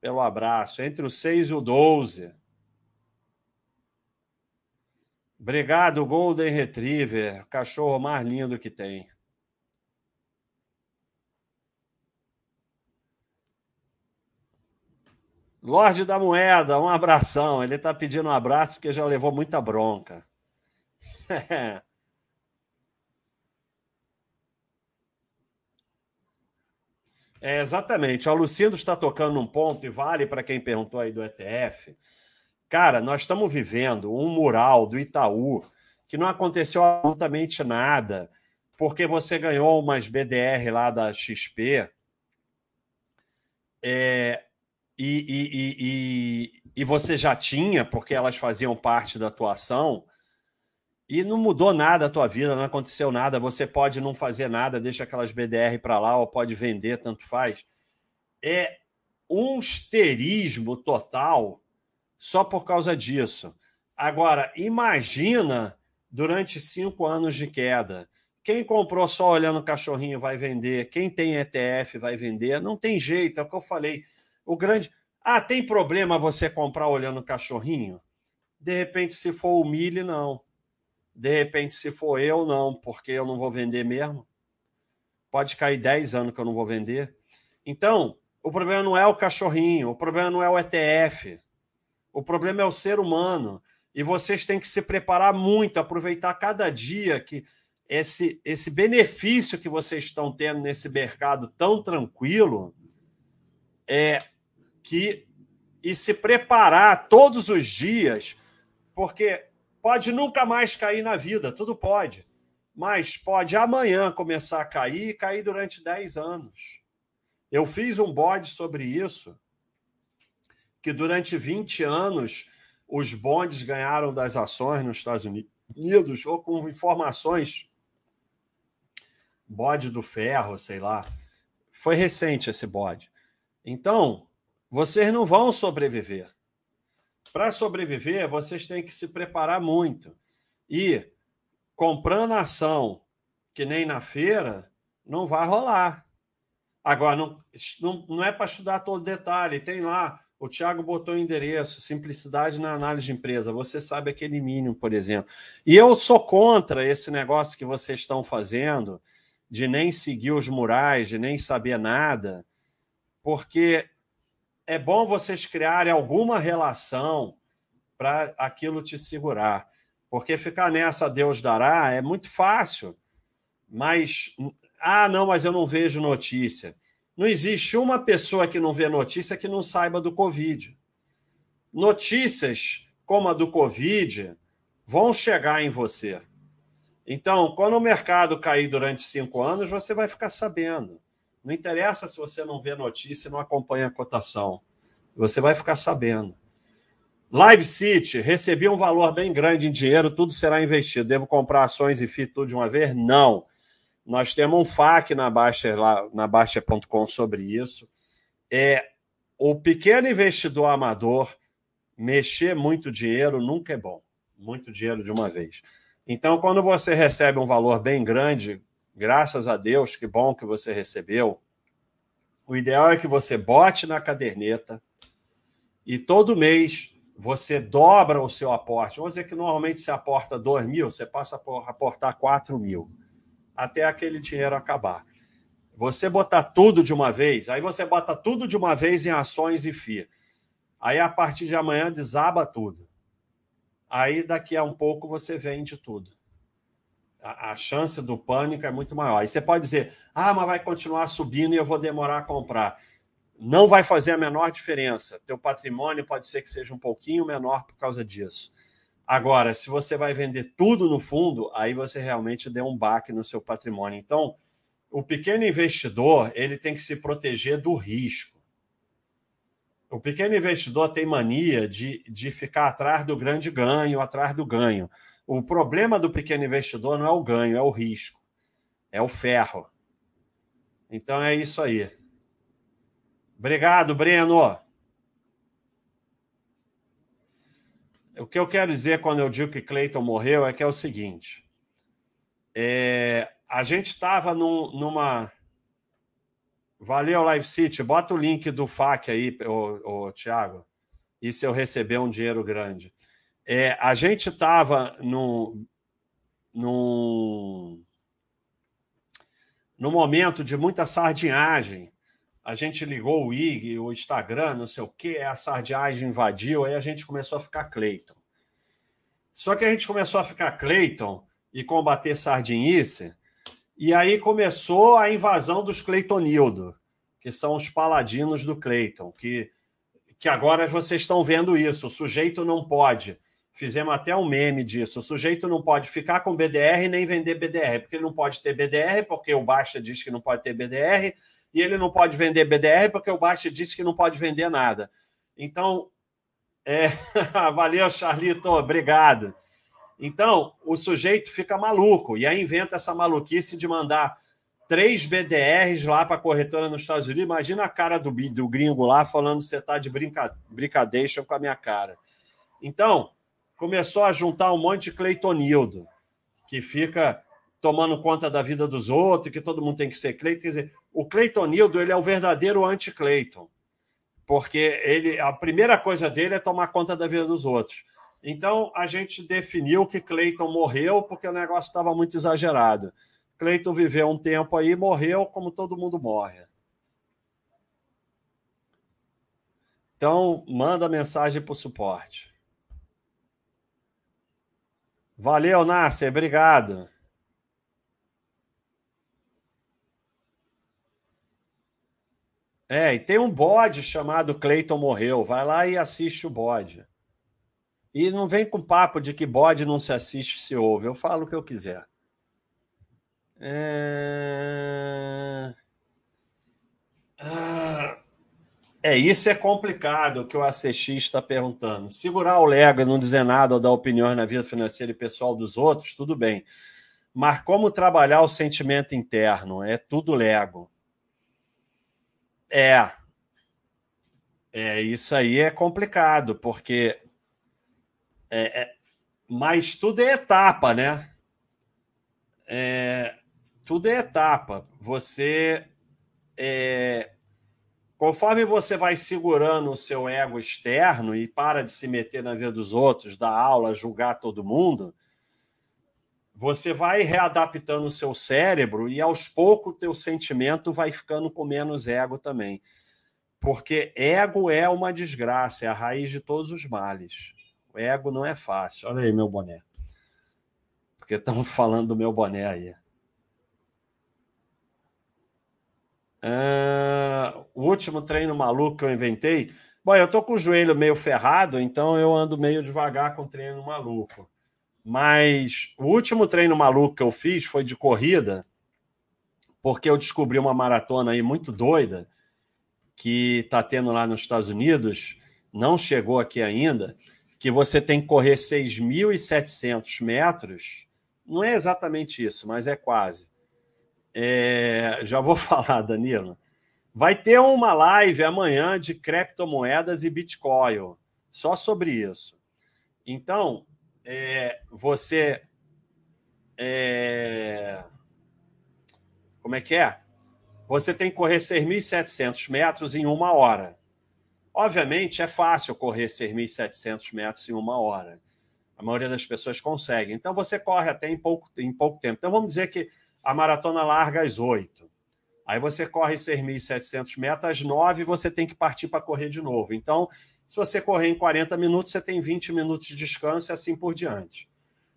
pelo abraço. Entre o 6 e o 12. Obrigado, Golden Retriever, cachorro mais lindo que tem. Lorde da Moeda, um abração. Ele está pedindo um abraço porque já levou muita bronca. *laughs* É, exatamente. O Lucindo está tocando num ponto, e vale para quem perguntou aí do ETF. Cara, nós estamos vivendo um mural do Itaú que não aconteceu absolutamente nada, porque você ganhou umas BDR lá da XP. É, e, e, e, e você já tinha, porque elas faziam parte da atuação, e não mudou nada a tua vida, não aconteceu nada, você pode não fazer nada, deixa aquelas BDR para lá, ou pode vender, tanto faz. É um histerismo total só por causa disso. Agora, imagina durante cinco anos de queda. Quem comprou só olhando o cachorrinho vai vender, quem tem ETF vai vender, não tem jeito, é o que eu falei o grande. Ah, tem problema você comprar olhando o cachorrinho? De repente, se for o milho, não. De repente, se for eu, não, porque eu não vou vender mesmo. Pode cair 10 anos que eu não vou vender. Então, o problema não é o cachorrinho, o problema não é o ETF. O problema é o ser humano. E vocês têm que se preparar muito, aproveitar cada dia que esse, esse benefício que vocês estão tendo nesse mercado tão tranquilo é que e se preparar todos os dias, porque pode nunca mais cair na vida, tudo pode. Mas pode amanhã começar a cair e cair durante 10 anos. Eu fiz um bode sobre isso, que durante 20 anos os bondes ganharam das ações nos Estados Unidos, ou com informações, bode do ferro, sei lá. Foi recente esse bode. Então, vocês não vão sobreviver. Para sobreviver, vocês têm que se preparar muito. E comprando ação, que nem na feira, não vai rolar. Agora, não, não, não é para estudar todo detalhe. Tem lá, o Thiago botou o endereço, simplicidade na análise de empresa. Você sabe aquele mínimo, por exemplo. E eu sou contra esse negócio que vocês estão fazendo, de nem seguir os murais, de nem saber nada, porque é bom vocês criarem alguma relação para aquilo te segurar. Porque ficar nessa Deus dará é muito fácil. Mas, ah, não, mas eu não vejo notícia. Não existe uma pessoa que não vê notícia que não saiba do Covid. Notícias como a do Covid vão chegar em você. Então, quando o mercado cair durante cinco anos, você vai ficar sabendo. Não interessa se você não vê notícia não acompanha a cotação. Você vai ficar sabendo. Live City, recebi um valor bem grande em dinheiro, tudo será investido. Devo comprar ações e FII tudo de uma vez? Não. Nós temos um FAQ na Baixa, lá, na Baixa.com sobre isso. É, o pequeno investidor amador, mexer muito dinheiro nunca é bom. Muito dinheiro de uma vez. Então, quando você recebe um valor bem grande, Graças a Deus, que bom que você recebeu. O ideal é que você bote na caderneta e todo mês você dobra o seu aporte. Vamos dizer que normalmente você aporta 2 mil, você passa a aportar 4 mil. até aquele dinheiro acabar. Você botar tudo de uma vez, aí você bota tudo de uma vez em ações e FIA. Aí a partir de amanhã desaba tudo. Aí daqui a um pouco você vende tudo. A, chance do pânico é muito maior. Aí você pode dizer: ah, mas vai continuar subindo e eu vou demorar a comprar. Não vai fazer a menor diferença. Teu patrimônio pode ser que seja um pouquinho menor por causa disso. Agora, se você vai vender tudo no fundo, aí você realmente deu um baque no seu patrimônio. Então, o pequeno investidor ele tem que se proteger do risco. O pequeno investidor tem mania de, de ficar atrás do grande ganho, atrás do ganho. O problema do pequeno investidor não é o ganho, é o risco, é o ferro. Então é isso aí. Obrigado, Breno. O que eu quero dizer quando eu digo que Clayton morreu é que é o seguinte: é, a gente estava num, numa. Valeu, Live City. Bota o link do FAC aí, o, o Thiago. E se eu receber um dinheiro grande? É, a gente estava num, num momento de muita sardinhagem a gente ligou o IG, o Instagram, não sei o que, a sardinhagem invadiu, aí a gente começou a ficar Cleiton. Só que a gente começou a ficar Cleiton e combater sardinice, e aí começou a invasão dos Cleitonildo, que são os paladinos do Cleiton, que, que agora vocês estão vendo isso, o sujeito não pode. Fizemos até um meme disso. O sujeito não pode ficar com BDR nem vender BDR, porque ele não pode ter BDR, porque o Baixa diz que não pode ter BDR, e ele não pode vender BDR porque o Baixa disse que não pode vender nada. Então, é... *laughs* valeu, Charlito, obrigado. Então, o sujeito fica maluco e aí inventa essa maluquice de mandar três BDRs lá para a corretora nos Estados Unidos. Imagina a cara do, do gringo lá falando você está de brinca, brincadeira com a minha cara. Então, começou a juntar um monte de Cleitonildo, que fica tomando conta da vida dos outros, que todo mundo tem que ser Cleiton. Quer dizer, o Cleitonildo ele é o verdadeiro anti-Cleiton, porque ele, a primeira coisa dele é tomar conta da vida dos outros. Então a gente definiu que Cleiton morreu porque o negócio estava muito exagerado. Cleiton viveu um tempo aí, morreu como todo mundo morre. Então, manda mensagem para o suporte. Valeu, Nasser, obrigado. É, e tem um bode chamado Cleiton Morreu. Vai lá e assiste o bode. E não vem com papo de que bode não se assiste, se ouve. Eu falo o que eu quiser. É... Ah... É, isso é complicado o que o ACX está perguntando. Segurar o Lego e não dizer nada ou dar opiniões na vida financeira e pessoal dos outros, tudo bem. Mas como trabalhar o sentimento interno? É tudo Lego. É. É, isso aí é complicado, porque. É, é, mas tudo é etapa, né? É, tudo é etapa. Você. É, conforme você vai segurando o seu ego externo e para de se meter na vida dos outros, dar aula, julgar todo mundo, você vai readaptando o seu cérebro e aos poucos o teu sentimento vai ficando com menos ego também. Porque ego é uma desgraça, é a raiz de todos os males. O ego não é fácil. Olha aí meu boné. Porque estamos *laughs* falando do meu boné aí. Uh, o último treino maluco que eu inventei. Bom, eu tô com o joelho meio ferrado, então eu ando meio devagar com treino maluco. Mas o último treino maluco que eu fiz foi de corrida, porque eu descobri uma maratona aí muito doida que está tendo lá nos Estados Unidos, não chegou aqui ainda, que você tem que correr 6.700 metros. Não é exatamente isso, mas é quase. É, já vou *laughs* falar, Danilo. Vai ter uma live amanhã de criptomoedas e Bitcoin, só sobre isso. Então, é, você. É, como é que é? Você tem que correr 6.700 metros em uma hora. Obviamente, é fácil correr 6.700 metros em uma hora. A maioria das pessoas consegue. Então, você corre até em pouco, em pouco tempo. Então, vamos dizer que a maratona larga às 8. Aí você corre 6.700 metros, às 9 você tem que partir para correr de novo. Então, se você correr em 40 minutos, você tem 20 minutos de descanso e assim por diante.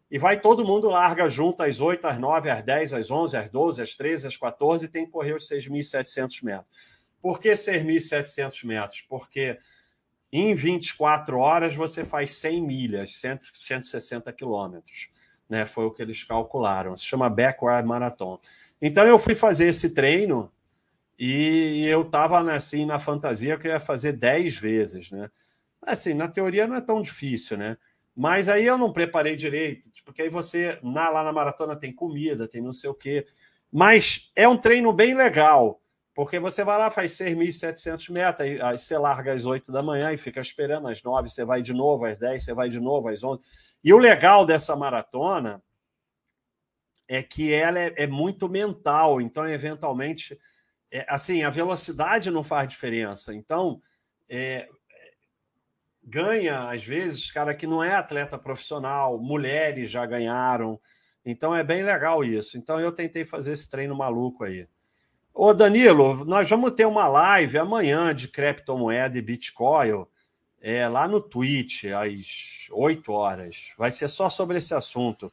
E vai todo mundo larga junto às 8, às 9, às 10, às 11, às 12, às 13, às 14 e tem que correr os 6.700 metros. Por que 6.700 metros? Porque em 24 horas você faz 100 milhas, 160 quilômetros. Né? Foi o que eles calcularam. Se chama Backward Marathon. Então eu fui fazer esse treino e eu estava assim na fantasia que eu ia fazer 10 vezes, né? Assim, na teoria não é tão difícil, né? Mas aí eu não preparei direito, porque aí você na, lá na maratona tem comida, tem não sei o quê. Mas é um treino bem legal, porque você vai lá, faz 6.700 metros, aí, você larga às 8 da manhã e fica esperando, às 9 você vai de novo, às 10 você vai de novo, às 11. E o legal dessa maratona é que ela é, é muito mental, então, eventualmente, é, assim, a velocidade não faz diferença. Então, é, ganha, às vezes, cara que não é atleta profissional, mulheres já ganharam. Então, é bem legal isso. Então, eu tentei fazer esse treino maluco aí. Ô, Danilo, nós vamos ter uma live amanhã de criptomoeda e Bitcoin é, lá no Twitch, às 8 horas. Vai ser só sobre esse assunto.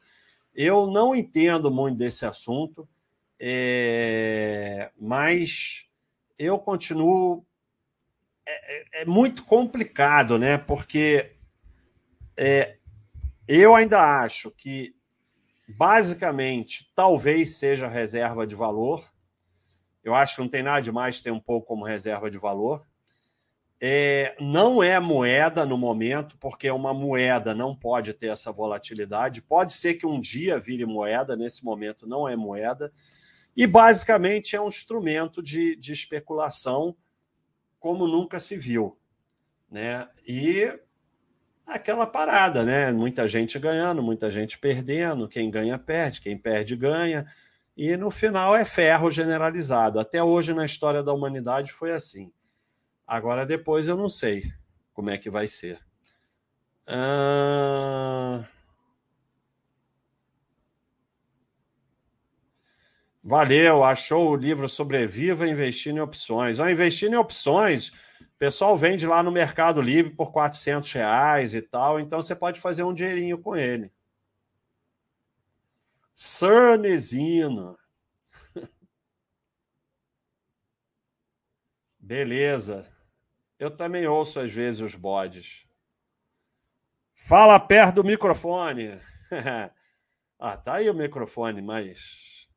Eu não entendo muito desse assunto, é, mas eu continuo. É, é, é, muito complicado, né? Porque é, eu ainda acho que, basicamente, talvez seja reserva de valor. Eu acho que não tem nada demais ter um pouco como reserva de valor. É, não é moeda no momento, porque uma moeda não pode ter essa volatilidade. Pode ser que um dia vire moeda, nesse momento não é moeda. E basicamente é um instrumento de, de especulação como nunca se viu. Né? E aquela parada, né? Muita gente ganhando, muita gente perdendo. Quem ganha, perde, quem perde, ganha. E no final é ferro generalizado. Até hoje na história da humanidade foi assim. Agora, depois eu não sei como é que vai ser. Ah... Valeu, achou o livro Sobreviva investindo em opções. Ó, investindo em opções, o pessoal vende lá no Mercado Livre por 400 reais e tal, então você pode fazer um dinheirinho com ele. Sarnesino. Beleza. Eu também ouço às vezes os bodes. Fala perto do microfone. *laughs* ah, tá aí o microfone, mas.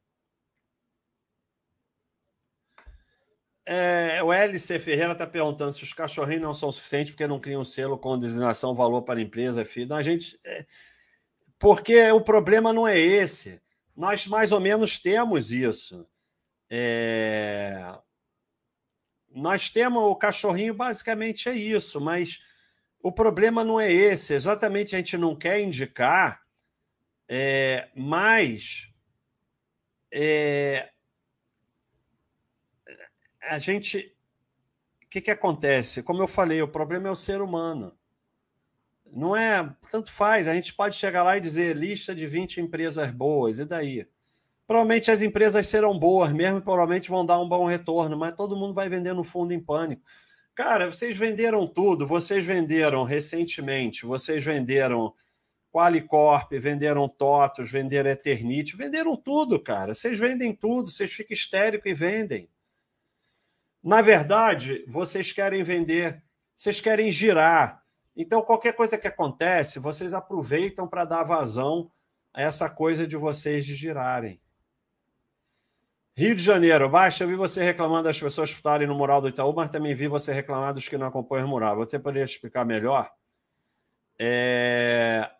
É, o LC Ferreira está perguntando se os cachorrinhos não são suficientes porque não criam selo com designação valor para a empresa, filho. a gente. É... Porque o problema não é esse. Nós mais ou menos temos isso. É nós temos o cachorrinho, basicamente é isso, mas o problema não é esse. Exatamente a gente não quer indicar, é, mas é, a gente. O que, que acontece? Como eu falei, o problema é o ser humano. Não é. Tanto faz, a gente pode chegar lá e dizer lista de 20 empresas boas, e daí? Provavelmente as empresas serão boas mesmo, provavelmente vão dar um bom retorno, mas todo mundo vai vender no fundo em pânico. Cara, vocês venderam tudo, vocês venderam recentemente, vocês venderam Qualicorp, venderam TOTOS, venderam Eternite, venderam tudo, cara. Vocês vendem tudo, vocês ficam histéricos e vendem. Na verdade, vocês querem vender, vocês querem girar. Então, qualquer coisa que acontece, vocês aproveitam para dar vazão a essa coisa de vocês de girarem. Rio de Janeiro, baixa, eu vi você reclamando das pessoas estarem no mural do Itaú, mas também vi você reclamar dos que não acompanham o mural. Você poderia explicar melhor? É...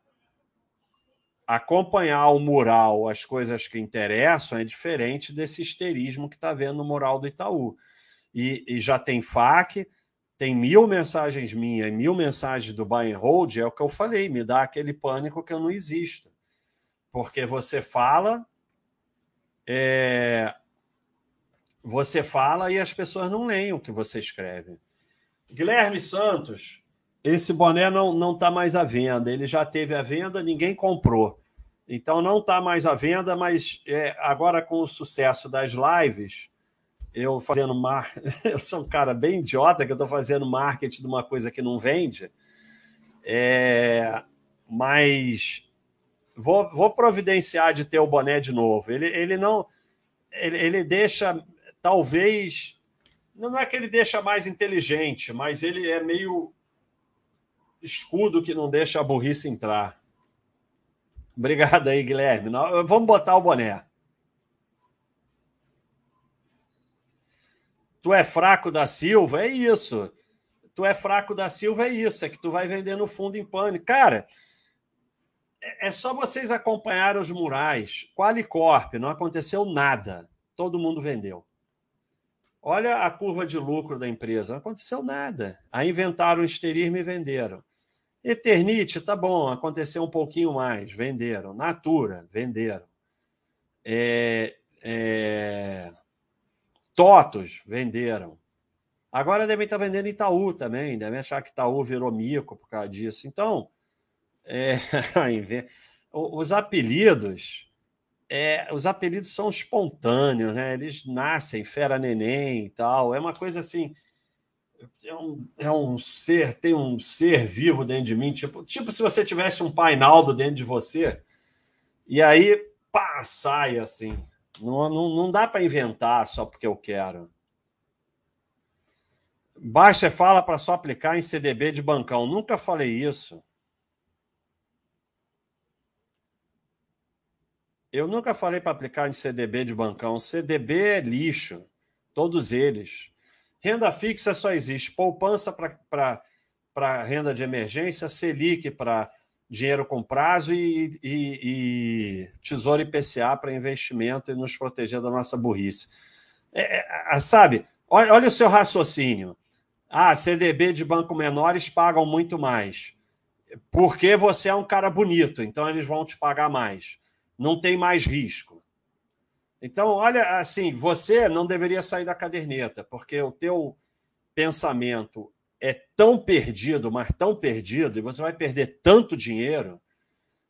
Acompanhar o mural, as coisas que interessam, é diferente desse histerismo que está vendo no mural do Itaú. E, e, já tem FAQ, tem mil mensagens minhas, mil mensagens do buy and hold, é o que eu falei, me dá aquele pânico que eu não existo. Porque você fala, é, você fala e as pessoas não leem o que você escreve. Guilherme Santos, esse boné não não está mais à venda. Ele já teve à venda, ninguém comprou. Então não está mais à venda, mas é, agora com o sucesso das lives, eu fazendo mar... *laughs* eu sou um cara bem idiota que eu estou fazendo marketing de uma coisa que não vende, é... mas vou, vou providenciar de ter o boné de novo. Ele, ele não. Ele, ele deixa, talvez. Não é que ele deixa mais inteligente, mas ele é meio escudo que não deixa a burrice entrar. Obrigado aí, Guilherme. Vamos botar o boné. Tu é fraco da Silva? É isso. Tu é fraco da Silva? É isso. É que tu vai vender no fundo em pânico. Cara, é, é só vocês acompanharem os murais. Qualicorp, não aconteceu nada. Todo mundo vendeu. Olha a curva de lucro da empresa. Não aconteceu nada. Aí inventaram o esterismo e venderam. Eternite, tá bom, aconteceu um pouquinho mais. Venderam. Natura, venderam. É, é... Totos, venderam. Agora devem estar vendendo Itaú também. Devem achar que Itaú virou mico por causa disso. Então, é, *laughs* os apelidos, é, os apelidos são espontâneos, né? Eles nascem, fera neném e tal. É uma coisa assim. É um, é um ser, tem um ser vivo dentro de mim, tipo, tipo se você tivesse um painaldo dentro de você, e aí, pá, sai assim. Não, não, não dá para inventar só porque eu quero. Baixa fala para só aplicar em CDB de bancão. Nunca falei isso. Eu nunca falei para aplicar em CDB de bancão. CDB é lixo, todos eles. Renda fixa só existe poupança para renda de emergência, Selic para dinheiro com prazo e, e, e Tesouro IPCA para investimento e nos proteger da nossa burrice. É, é, sabe, olha, olha o seu raciocínio. Ah, CDB de banco menores pagam muito mais. Porque você é um cara bonito, então eles vão te pagar mais não tem mais risco. Então, olha, assim, você não deveria sair da caderneta, porque o teu pensamento é tão perdido, mas tão perdido, e você vai perder tanto dinheiro,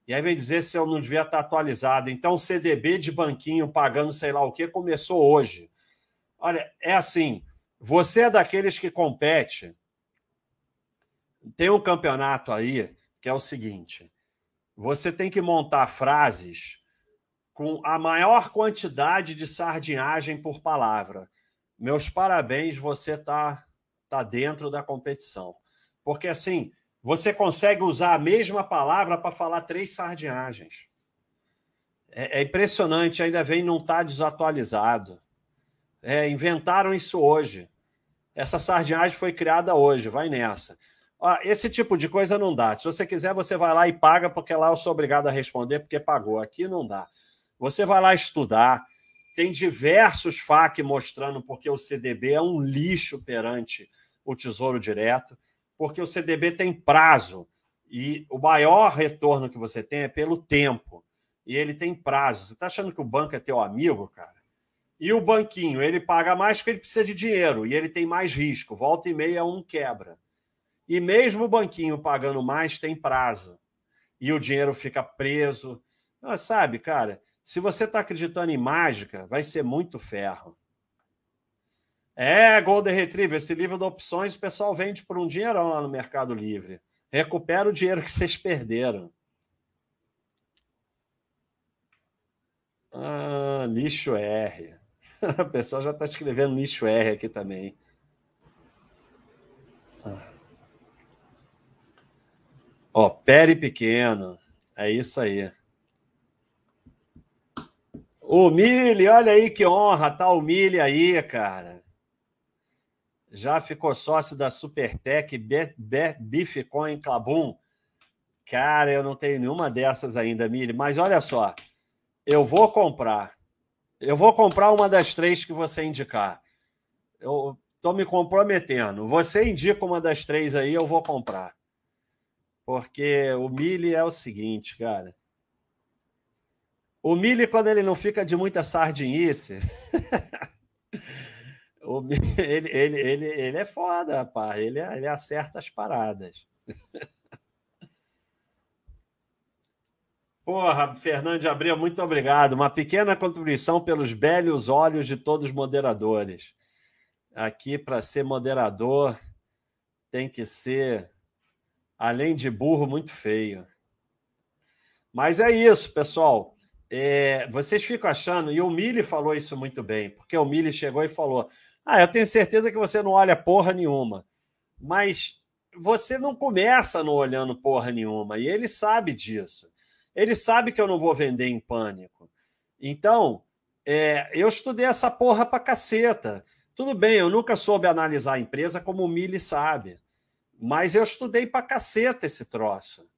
e aí vem dizer se eu não devia estar atualizado. Então, CDB de banquinho pagando sei lá o que começou hoje. Olha, é assim, você é daqueles que compete. Tem um campeonato aí que é o seguinte: você tem que montar frases com a maior quantidade de sardinhagem por palavra. Meus parabéns, você está tá dentro da competição. Porque assim, você consegue usar a mesma palavra para falar três sardinhagens. É, é, impressionante, ainda vem não estar tá desatualizado. É, inventaram isso hoje. Essa sardinhagem foi criada hoje, vai nessa. esse tipo de coisa não dá. Se você quiser, você vai lá e paga, porque lá eu sou obrigado a responder, porque pagou. Aqui não dá. Você vai lá estudar, tem diversos FAQ mostrando porque o CDB é um lixo perante o Tesouro Direto, porque o CDB tem prazo e o maior retorno que você tem é pelo tempo. E ele tem prazo. Você está achando que o banco é teu amigo, cara? E o banquinho, ele paga mais porque ele precisa de dinheiro e ele tem mais risco. Volta e meia, um quebra. E mesmo o banquinho pagando mais, tem prazo. E o dinheiro fica preso. Ah, sabe, cara, se você está acreditando em mágica, vai ser muito ferro. É, Golden Retriever, esse livro de opções o pessoal vende por um dinheirão lá no Mercado Livre. Recupera o dinheiro que vocês perderam. Ah, lixo R. *laughs* O pessoal já está escrevendo lixo R aqui também. Ah. Ó, Pere Pequeno. É isso aí. O Mili, olha aí que honra, tá o Mili aí, cara. Já ficou sócio da Supertech Bitcoin Clabum. Cara, eu não tenho nenhuma dessas ainda, Mili, mas olha só. Eu vou comprar. Eu vou comprar uma das três que você indicar. Eu tô me comprometendo. Você indica uma das três aí, eu vou comprar. Porque o Mili é o seguinte, cara. O Mili, quando ele não fica de muita sardinice, *laughs* *laughs* ele, ele, ele, ele é foda, rapaz. Ele, ele acerta as paradas. *laughs* Porra, Fernando de Abreu, muito obrigado. Uma pequena contribuição pelos belos olhos de todos os moderadores. Aqui, para ser moderador, tem que ser, além de burro, muito feio. Mas é isso, pessoal. É, vocês ficam achando, e o Mili falou isso muito bem, porque o Mili chegou e falou: Ah, eu tenho certeza que você não olha porra nenhuma. Mas você não começa não olhando porra nenhuma, e ele sabe disso. Ele sabe que eu não vou vender em pânico. Então, é, eu estudei essa porra pra caceta. Tudo bem, eu nunca soube analisar a empresa como o Mili sabe, mas eu estudei pra caceta esse troço.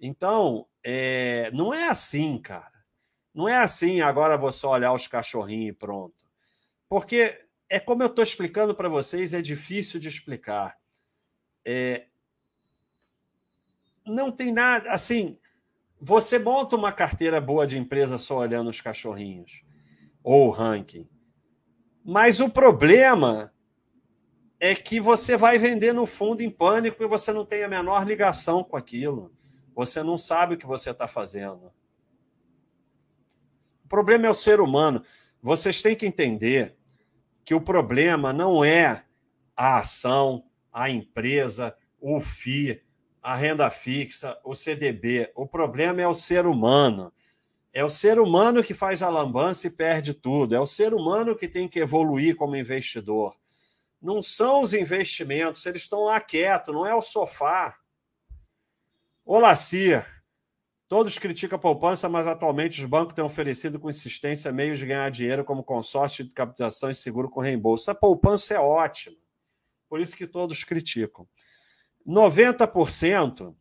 Então, é, não é assim, cara. Não é assim, agora só olhar os cachorrinhos e pronto. Porque é como eu estou explicando para vocês, é difícil de explicar. É, não tem nada. Assim, você monta uma carteira boa de empresa só olhando os cachorrinhos ou o ranking. Mas o problema é que você vai vender no fundo em pânico e você não tem a menor ligação com aquilo. Você não sabe o que você está fazendo. O problema é o ser humano. Vocês têm que entender que o problema não é a ação, a empresa, o FII, a renda fixa, o CDB. O problema é o ser humano. É o ser humano que faz a lambança e perde tudo. É o ser humano que tem que evoluir como investidor. Não são os investimentos, eles estão lá quietos, não é o sofá. Olá, Cir. Todos criticam a poupança, mas atualmente os bancos têm oferecido com insistência meios de ganhar dinheiro, como consórcio de captação e seguro com reembolso. A poupança é ótima, por isso que todos criticam. 90%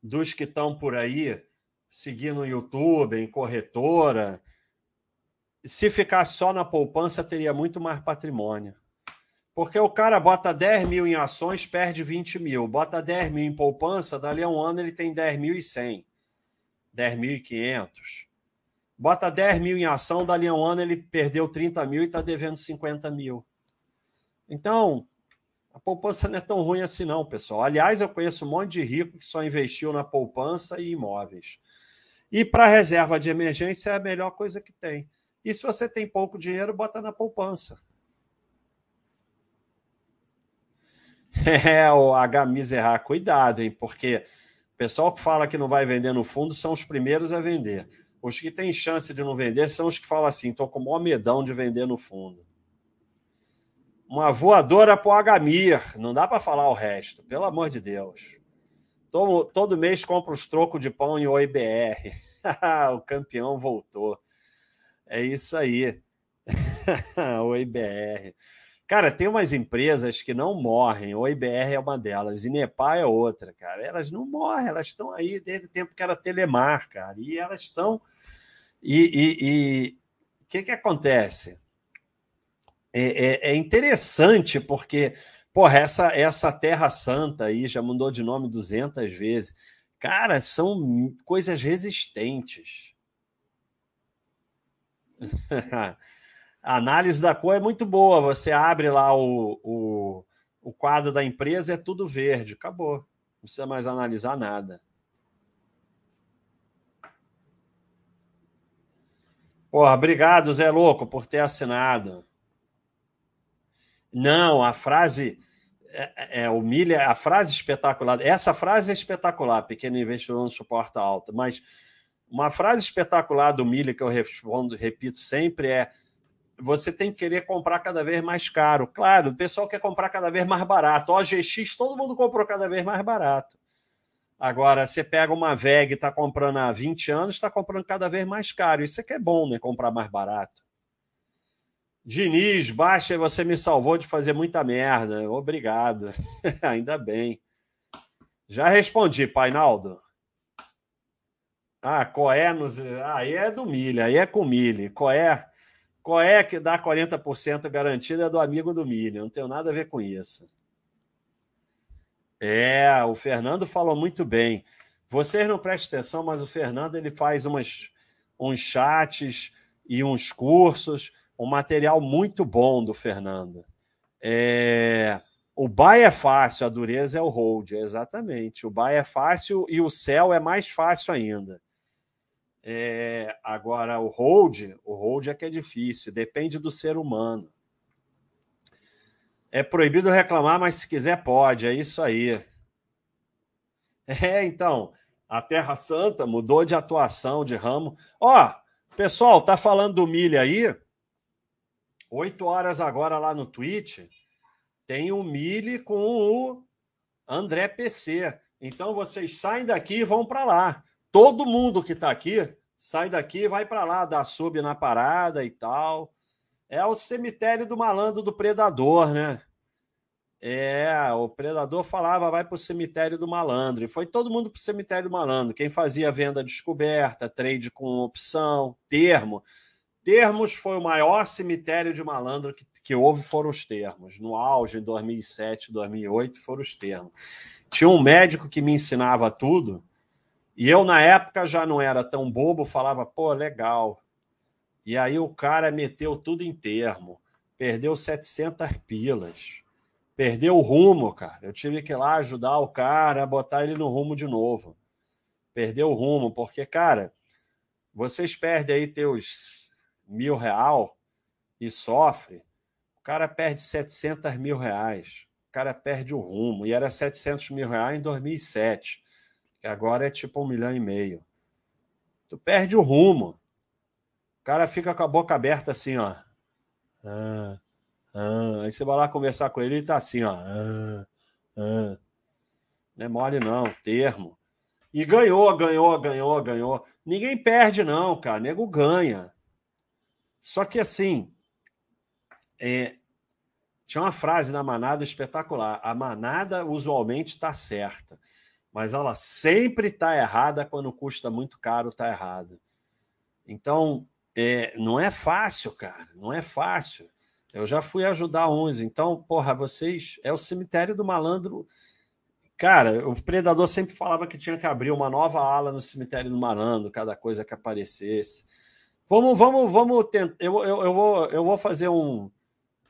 dos que estão por aí seguindo o YouTube, em corretora, se ficar só na poupança, teria muito mais patrimônio. Porque o cara bota 10 mil em ações, perde 20 mil. Bota 10 mil em poupança, dali a um ano ele tem 10.100, 10.500. Bota 10 mil em ação, dali a um ano ele perdeu 30 mil e está devendo 50 mil. Então, a poupança não é tão ruim assim, não, pessoal. Aliás, eu conheço um monte de rico que só investiu na poupança e imóveis. E para reserva de emergência é a melhor coisa que tem. E se você tem pouco dinheiro, bota na poupança. *laughs* É, o H. Miserra, cuidado, hein? Porque o pessoal que fala que não vai vender no fundo são os primeiros a vender. Os que têm chance de não vender são os que falam assim: estou com o maior medão de vender no fundo uma voadora pro Agamir. Não dá para falar o resto, pelo amor de Deus. Todo, todo mês compra os trocos de pão em OIBR. *laughs* o campeão voltou. É isso aí. *laughs* OIBR. Cara, tem umas empresas que não morrem. O IBR é uma delas. Nepal é outra, cara. Elas não morrem, elas estão aí desde o tempo que era Telemar, cara. E elas estão. E o que, que acontece? é, é, é interessante porque, porra, essa, essa Terra Santa aí já mudou de nome 200 vezes. Cara, são coisas resistentes. *laughs* A análise da cor é muito boa. Você abre lá o, o, o quadro da empresa, é tudo verde. Acabou. Não precisa mais analisar nada. Porra, obrigado, Zé Louco, por ter assinado. Não, a frase é, é, o Milha, a frase espetacular. Essa frase é espetacular, pequeno investidor não suporta alta, mas uma frase espetacular do Milha que eu respondo, repito sempre é você tem que querer comprar cada vez mais caro. Claro, o pessoal quer comprar cada vez mais barato. O OGX, todo mundo comprou cada vez mais barato. Agora, você pega uma VEG e está comprando há 20 anos, está comprando cada vez mais caro. Isso é que é bom, né? Comprar mais barato. Diniz, baixa, você me salvou de fazer muita merda. Obrigado. *laughs* Ainda bem. Já respondi, Painaldo. Ah, Coé nos. Ah, aí é do milho, aí é com milho. Coé, Coé que dá 40% garantida é do amigo do milho. Não tenho nada a ver com isso. É, o Fernando falou muito bem. Vocês não prestem atenção, mas o Fernando ele faz umas, uns chats e uns cursos um material muito bom do Fernando. É... O buy é fácil, a dureza é o hold, exatamente. O buy é fácil e o sell é mais fácil ainda. É, agora, o hold, o hold é que é difícil, depende do ser humano. É proibido reclamar, mas se quiser pode, é isso aí. É, então, a Terra Santa mudou de atuação, de ramo. Ó, pessoal, tá falando do milho aí? Oito horas agora lá no Twitch, tem o Mille com o André PC. Então vocês saem daqui e vão para lá. Todo mundo que está aqui sai daqui vai para lá, dá sub na parada e tal. É o cemitério do malandro do predador, né? É, o predador falava, vai para o cemitério do malandro. E foi todo mundo para o cemitério do malandro. Quem fazia venda descoberta, trade com opção, termo. Termos foi o maior cemitério de malandro que, que houve, foram os termos. No auge, em 2007, 2008, foram os termos. Tinha um médico que me ensinava tudo, e eu, na época, já não era tão bobo, falava, pô, legal. E aí o cara meteu tudo em termo, perdeu 700 pilas, perdeu o rumo, cara. Eu tive que ir lá ajudar o cara a botar ele no rumo de novo. Perdeu o rumo, porque, cara, vocês perdem aí teus mil real e sofre, o cara perde 700 mil reais. O cara perde o rumo. E era 700 mil reais em 2007 que agora é tipo um milhão e meio. Tu perde o rumo. O cara fica com a boca aberta assim, ó. Ah, ah. Aí você vai lá conversar com ele e tá assim, ó. Ah, ah. Não é mole, não, termo. E ganhou, ganhou, ganhou, ganhou. Ninguém perde, não, cara. Nego ganha. Só que assim, é, tinha uma frase na manada espetacular. A manada usualmente está certa mas ela sempre está errada quando custa muito caro, está errada. Então, é, não é fácil, cara, não é fácil. Eu já fui ajudar uns, então, porra, vocês. É o cemitério do malandro. Cara, o predador sempre falava que tinha que abrir uma nova ala no cemitério do malandro, cada coisa que aparecesse. Vamos, vamos, vamos tentar. Eu, eu, eu, vou, eu vou fazer um,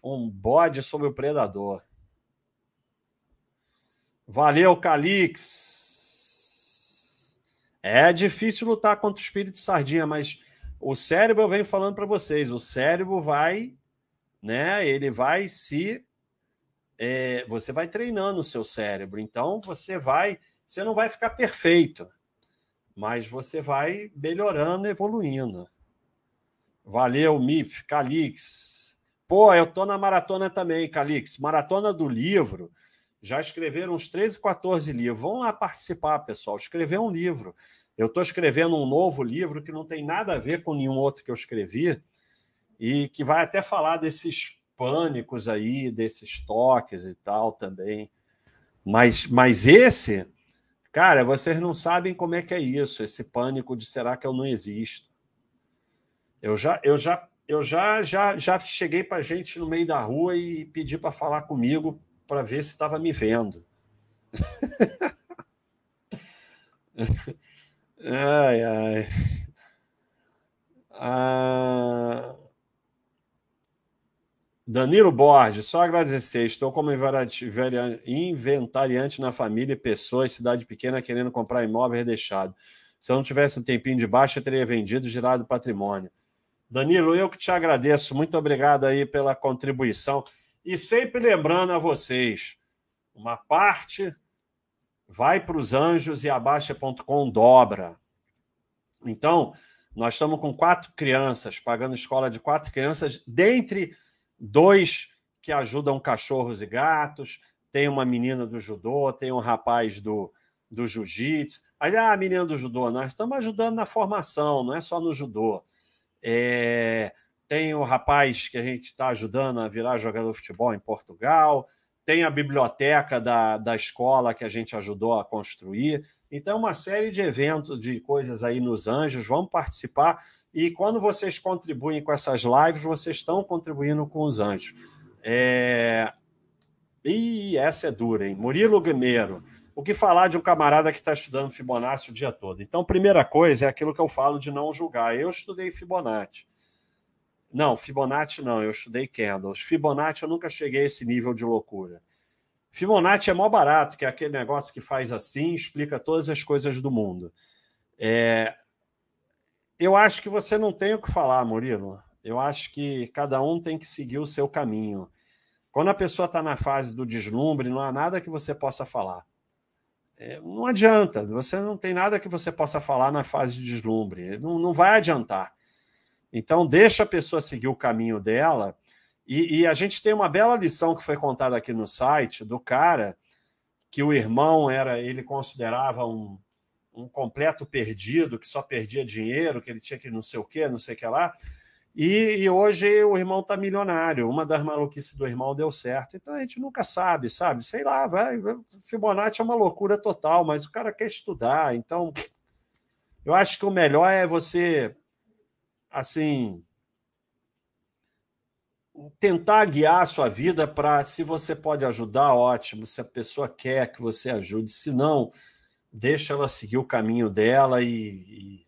um bode sobre o predador. Valeu, Calix. É difícil lutar contra o espírito de sardinha, mas o cérebro eu venho falando para vocês, o cérebro vai, né? Ele vai se é, você vai treinando o seu cérebro. Então você vai, você não vai ficar perfeito, mas você vai melhorando, evoluindo. Valeu, Mif, Calix. Pô, eu tô na maratona também, Calix. Maratona do livro já escreveram uns 13, 14 livros. Vão lá participar, pessoal. Escrever um livro. Eu estou escrevendo um novo livro que não tem nada a ver com nenhum outro que eu escrevi e que vai até falar desses pânicos aí, desses toques e tal também. Mas, mas esse, cara, vocês não sabem como é que é isso, esse pânico de será que eu não existo. Eu já, eu já, eu já, já, já cheguei para gente no meio da rua e pedi para falar comigo para ver se estava me vendo. *laughs* ai, ai. Ah... Danilo Borges, só agradecer. Estou como inventariante na família, pessoas, cidade pequena, querendo comprar imóvel redeixado. Se eu não tivesse um tempinho de baixa, eu teria vendido, girado patrimônio. Danilo, eu que te agradeço. Muito obrigado aí pela contribuição. E sempre lembrando a vocês, uma parte vai para os anjos e a Baixa.com dobra. Então, nós estamos com quatro crianças, pagando escola de quatro crianças, dentre dois que ajudam cachorros e gatos, tem uma menina do judô, tem um rapaz do, do jiu-jitsu. Aí, ah, menina do judô, nós estamos ajudando na formação, não é só no judô. É, tem o rapaz que a gente está ajudando a virar jogador de futebol em Portugal, tem a biblioteca da, da escola que a gente ajudou a construir. Então, uma série de eventos, de coisas aí nos Anjos, vamos participar. E quando vocês contribuem com essas lives, vocês estão contribuindo com os Anjos. É... E essa é dura, hein? Murilo Guimeiro. O que falar de um camarada que está estudando Fibonacci o dia todo? Então, primeira coisa é aquilo que eu falo de não julgar. Eu estudei Fibonacci. Não, Fibonacci não, eu estudei candles. Fibonacci eu nunca cheguei a esse nível de loucura. Fibonacci é mó barato, que é aquele negócio que faz assim, explica todas as coisas do mundo. É... Eu acho que você não tem o que falar, Murilo. Eu acho que cada um tem que seguir o seu caminho. Quando a pessoa está na fase do deslumbre, não há nada que você possa falar. É, não adianta, você não tem nada que você possa falar na fase de deslumbre. Não, não vai adiantar. Então, deixa a pessoa seguir o caminho dela. E, e, a gente tem uma bela lição que foi contada aqui no site do cara que o irmão era, ele considerava um, um completo perdido, que só perdia dinheiro, que ele tinha que não sei o quê, não sei o que lá. E, e hoje o irmão está milionário. Uma das maluquices do irmão deu certo. Então a gente nunca sabe, sabe? Sei lá, vai. Fibonacci é uma loucura total, mas o cara quer estudar. Então eu acho que o melhor é você assim tentar guiar a sua vida para se você pode ajudar, ótimo. Se a pessoa quer que você ajude, se não, deixa ela seguir o caminho dela e, e,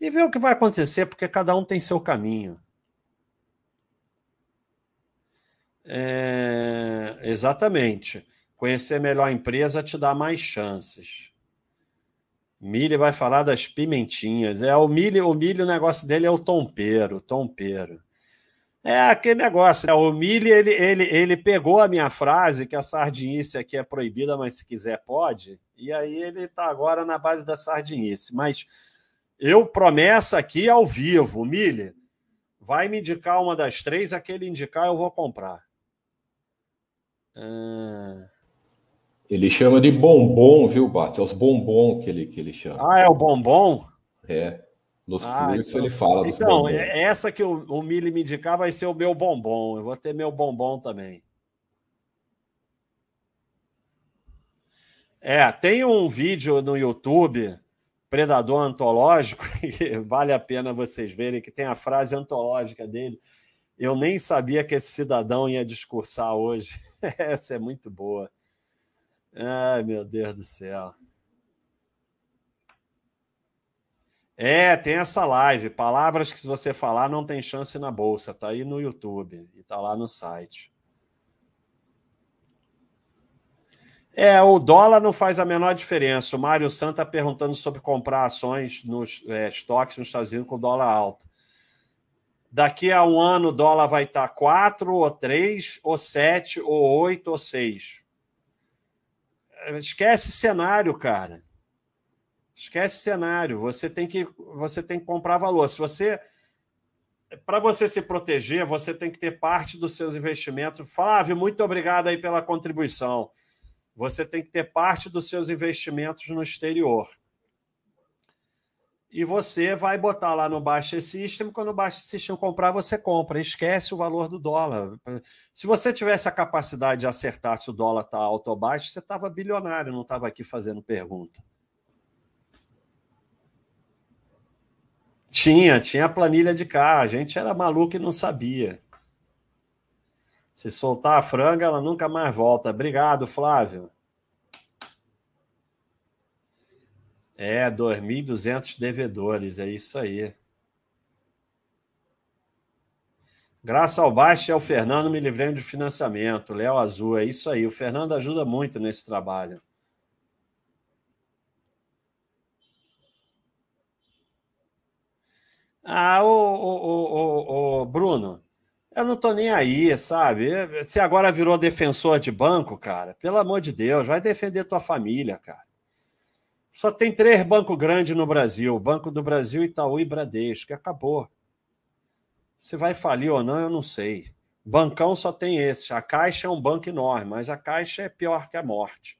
e ver o que vai acontecer, porque cada um tem seu caminho. É, exatamente. Conhecer melhor a empresa te dá mais chances. Milho vai falar das pimentinhas. É o milho, o milho, o negócio dele é o tompeiro, tompeiro. É aquele negócio, né? O milho, ele, ele, ele pegou a minha frase que a sardinice aqui é proibida, mas se quiser pode. E aí ele está agora na base da sardinice. Mas eu promessa aqui ao vivo, Milho, vai me indicar uma das três, aquele indicar eu vou comprar. Ah... Ele chama de bombom, viu, Bato? É os bombom que ele, que ele chama. Ah, é o bombom? É. Nos ah, cursos então, ele fala Então, bombom. É, essa que o, o Mili me indicar vai ser o meu bombom. Eu vou ter meu bombom também. É, tem um vídeo no YouTube, Predador Antológico, *laughs* que vale a pena vocês verem, que tem a frase antológica dele. Eu nem sabia que esse cidadão ia discursar hoje. *laughs* Essa é muito boa. Ai, meu Deus do céu. É, tem essa live. Palavras que, se você falar, não tem chance na bolsa. Tá aí no YouTube e tá lá no site. É, o dólar não faz a menor diferença. O Mário Santa tá perguntando sobre comprar ações nos é, estoques nos Estados Unidos com dólar alto. Daqui a um ano o dólar vai estar 4 ou 3 ou 7 ou 8 ou 6. Esquece cenário, cara. Esquece cenário. Você tem que você tem que comprar valor. Se você para você se proteger, você tem que ter parte dos seus investimentos. Flávio, muito obrigado aí pela contribuição. Você tem que ter parte dos seus investimentos no exterior. E você vai botar lá no Baixa System. Quando o Baixa System comprar, você compra. Esquece o valor do dólar. Se você tivesse a capacidade de acertar se o dólar está alto ou baixo, você estava bilionário, não estava aqui fazendo pergunta. Tinha, tinha a planilha de cá. A gente era maluco e não sabia. Se soltar a franga, ela nunca mais volta. Obrigado, Flávio. É, 2.200 devedores, é isso aí. Graças ao baixo é o Fernando me livrei de financiamento, Léo Azul, é isso aí. O Fernando ajuda muito nesse trabalho. Ah, o, o, o, o, Bruno, eu não tô nem aí, sabe? Se agora virou defensor de banco, cara, pelo amor de Deus, vai defender tua família, cara. Só tem três bancos grandes no Brasil: Banco do Brasil, Itaú e Bradesco. Acabou. Se vai falir ou não, eu não sei. Bancão só tem esse. A Caixa é um banco enorme, mas a Caixa é pior que a morte.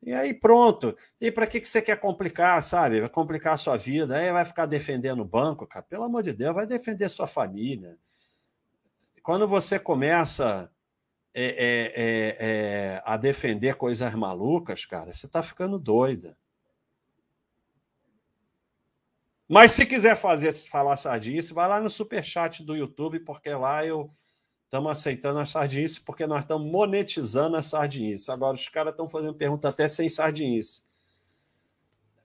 E aí pronto. E para que, que você quer complicar, sabe? Vai complicar a sua vida. Aí vai ficar defendendo o banco, cara. Pelo amor de Deus, vai defender sua família. Quando você começa é, é, é, é a defender coisas malucas, cara, você está ficando doida. Mas se quiser fazer falar sardinha, vai lá no superchat do YouTube, porque lá eu estamos aceitando a sardinice porque nós estamos monetizando a sardinice. Agora, os caras estão fazendo pergunta até sem sardinice.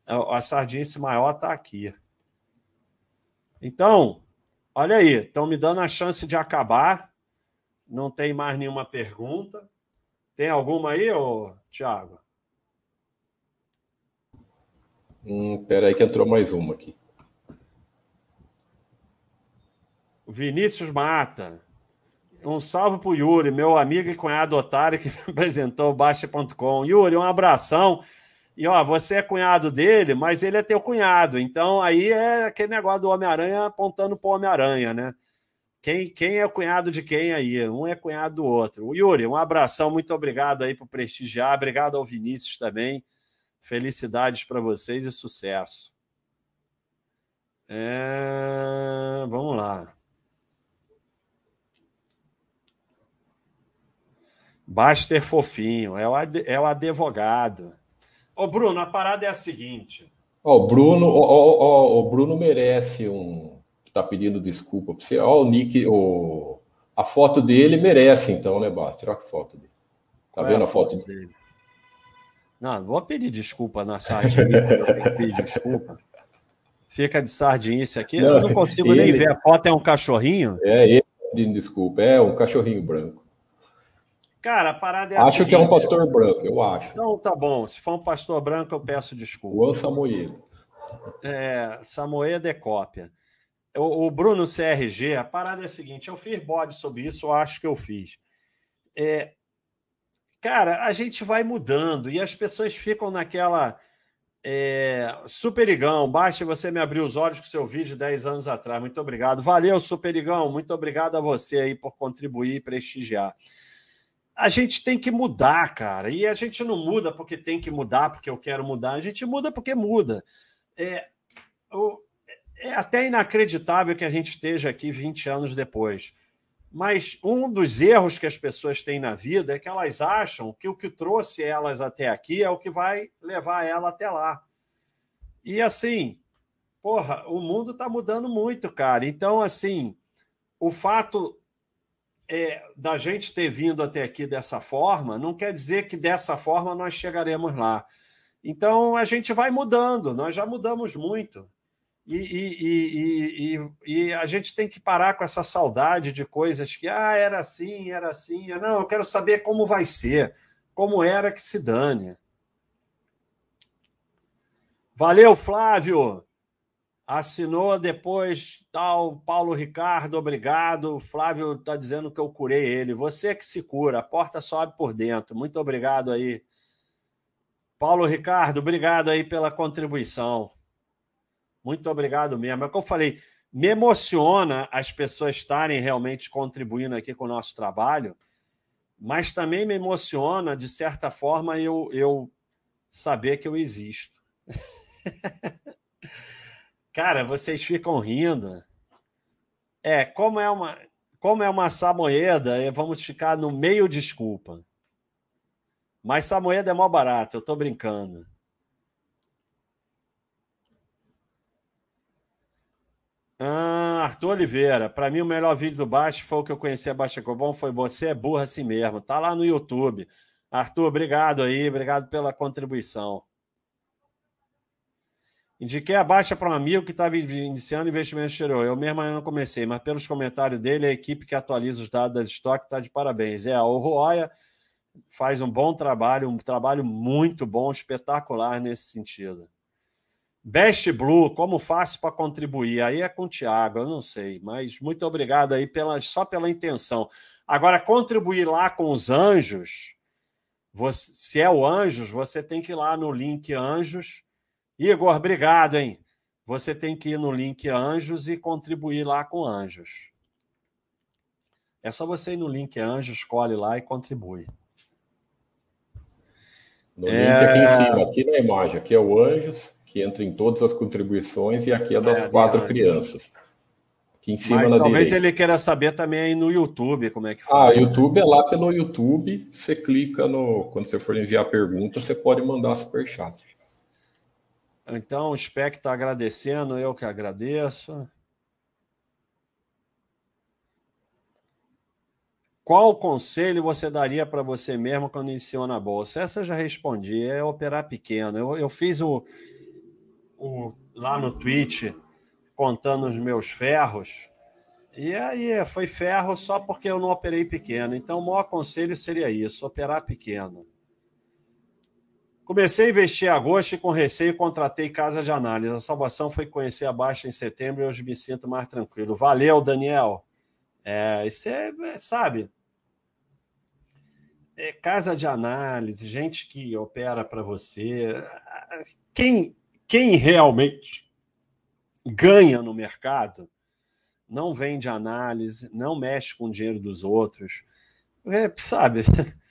A sardinice maior está aqui. Então, olha aí, estão me dando a chance de acabar. Não tem mais nenhuma pergunta. Tem alguma aí, ô, Thiago? Hum, pera aí que entrou mais uma aqui. Vinícius Mata. Um salve pro Yuri, meu amigo e cunhado otário que *laughs* me apresentou o Baixa.com. Yuri, um abração. E ó, você é cunhado dele, mas ele é teu cunhado. Então aí é aquele negócio do Homem-Aranha apontando pro Homem-Aranha, né? Quem, quem é cunhado de quem aí? Um é cunhado do outro. O Yuri, um abração, muito obrigado aí por prestigiar. Obrigado ao Vinícius também. Felicidades para vocês e sucesso. É... Vamos lá. Baster Fofinho, é o, ad, é o advogado. Ô, Bruno, a parada é a seguinte. Ó, Bruno, o Bruno merece um. Tá pedindo desculpa para você. Ó, o Nick, o, a foto dele merece, então, né, Baster? Olha a foto dele. Tá Qual vendo é a, foto, foto dele? Não, não vou pedir desculpa na sardinha. pedir desculpa. Fica de sardinice aqui. Não, eu não consigo ele... nem ver. A foto é um cachorrinho? É, ele pedindo desculpa. É um cachorrinho branco. Cara, a parada é Acho seguinte, que é um pastor branco, eu acho. Então tá bom. Se for um pastor branco, eu peço desculpa. Juan Samoedo. É, Samoedo é cópia. O, o, Bruno CRG, a parada é a seguinte: eu fiz bode sobre isso, eu acho que eu fiz. É, cara, a gente vai mudando e as pessoas ficam naquela. É, Superigão, basta você me abrir os olhos com seu vídeo 10 anos atrás. Muito obrigado. Valeu, Superigão. Muito obrigado a você aí por contribuir e prestigiar a gente tem que mudar, cara. E a gente não muda porque tem que mudar, porque eu quero mudar. A gente muda porque muda. É, é até inacreditável que a gente esteja aqui 20 anos depois. Mas um dos erros que as pessoas têm na vida é que elas acham que o que trouxe elas até aqui é o que vai levar ela até lá. E assim, porra, o mundo está mudando muito, cara. Então, assim, o fato é, da gente ter vindo até aqui dessa forma, não quer dizer que dessa forma nós chegaremos lá. Então a gente vai mudando, nós já mudamos muito. E, e, e, e, a gente tem que parar com essa saudade de coisas que, ah, era assim, era assim. Não, eu quero saber como vai ser, como era que se dane. Valeu, Flávio! Assinou depois, tal, Paulo Ricardo, obrigado. Flávio está dizendo que eu curei ele. Você é que se cura, a porta sobe por dentro. Muito obrigado aí. Paulo Ricardo, obrigado aí pela contribuição. Muito obrigado mesmo. É o que eu falei, me emociona as pessoas estarem realmente contribuindo aqui com o nosso trabalho, mas também me emociona, de certa forma, eu, eu saber que eu existo. *laughs* Cara, vocês ficam rindo. É, como é uma, como é uma samoeda, é, vamos ficar no meio desculpa. Mas samoeda é mó barato, eu tô brincando. Ah, Arthur Oliveira, para mim o melhor vídeo do Baixo foi o que eu conheci a Baixa Cobom, foi você é burra assim mesmo. Tá lá no YouTube. Arthur, obrigado aí, obrigado pela contribuição. Indiquei a baixa para um amigo que estava iniciando investimento exterior. Eu mesmo ainda não comecei, mas pelos comentários dele, a equipe que atualiza os dados das estoque está de parabéns. É, o Roya faz um bom trabalho, um trabalho muito bom, espetacular nesse sentido. Best Blue, como faço para contribuir? Aí é com o Thiago, eu não sei, mas muito obrigado aí pela, só pela intenção. Agora, contribuir lá com os anjos, você, se é o anjos, você tem que ir lá no link anjos Igor, obrigado, hein? Você tem que ir no link Anjos e contribuir lá com Anjos. É só você ir no link Anjos, escolhe lá e contribui. No é... link aqui em cima, aqui na imagem, aqui é o Anjos, que entra em todas as contribuições, e aqui é das é, quatro crianças. Aqui em cima Mas na talvez direita. ele queira saber também aí no YouTube como é que faz. Ah, YouTube é lá pelo YouTube. Você clica no. Quando você for enviar pergunta, você pode mandar superchat. Então, o Spec está agradecendo, eu que agradeço. Qual conselho você daria para você mesmo quando iniciou na bolsa? Essa eu já respondi, é operar pequeno. Eu, eu fiz o, o, lá no Twitch, contando os meus ferros. E aí, foi ferro só porque eu não operei pequeno. Então, o maior conselho seria isso: operar pequeno. Comecei a investir em agosto e com receio contratei casa de análise. A salvação foi conhecer a Baixa em setembro e hoje me sinto mais tranquilo. Valeu, Daniel. É, isso é, é sabe, é casa de análise, gente que opera para você. Quem, quem realmente ganha no mercado não vende análise, não mexe com o dinheiro dos outros. É, sabe? *laughs*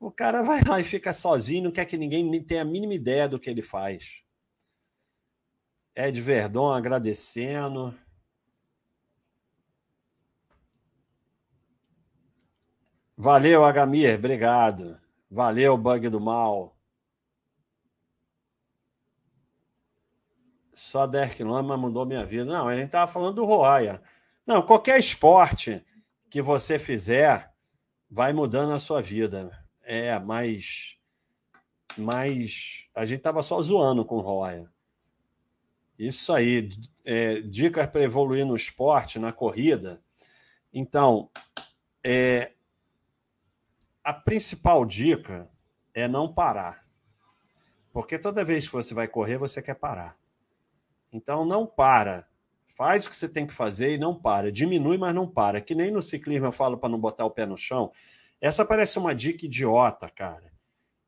O cara vai lá e fica sozinho, não quer que ninguém tenha a mínima ideia do que ele faz. Ed Verdon agradecendo. Valeu, Agamir, obrigado. Valeu, Bug do Mal. Só 10 quilômetros mudou minha vida. Não, a gente estava falando do Roya. Não, qualquer esporte que você fizer vai mudando a sua vida. É, mas. Mas a gente estava só zoando com o Roya. Isso aí. É, dicas para evoluir no esporte, na corrida. Então, é, a principal dica é não parar. Porque toda vez que você vai correr, você quer parar. Então não para. Faz o que você tem que fazer e não para. Diminui, mas não para. Que nem no ciclismo eu falo para não botar o pé no chão. Essa parece uma dica idiota, cara.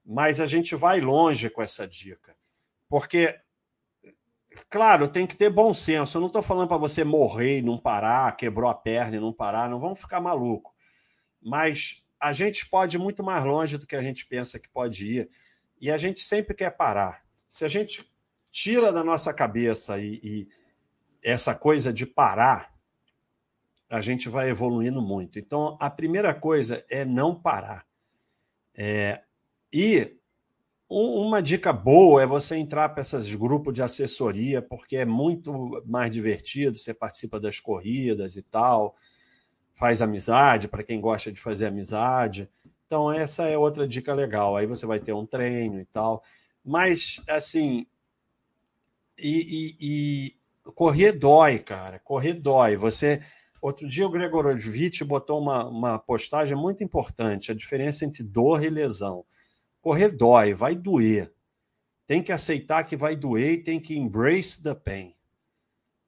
Mas a gente vai longe com essa dica. Porque, claro, tem que ter bom senso. Eu não estou falando para você morrer e não parar, quebrou a perna e não parar. Não vamos ficar maluco. Mas a gente pode ir muito mais longe do que a gente pensa que pode ir. E a gente sempre quer parar. Se a gente tira da nossa cabeça e, e essa coisa de parar, a gente vai evoluindo muito. Então, a primeira coisa é não parar. É, e uma dica boa é você entrar para esses grupos de assessoria, porque é muito mais divertido, você participa das corridas e tal faz amizade, para quem gosta de fazer amizade. Então, essa é outra dica legal. Aí você vai ter um treino e tal. Mas, assim, e, e, e correr dói, cara. Correr dói. Você. Outro dia o Gregorovitch botou uma, uma postagem muito importante: a diferença entre dor e lesão. Correr dói, vai doer. Tem que aceitar que vai doer e tem que embrace the pain.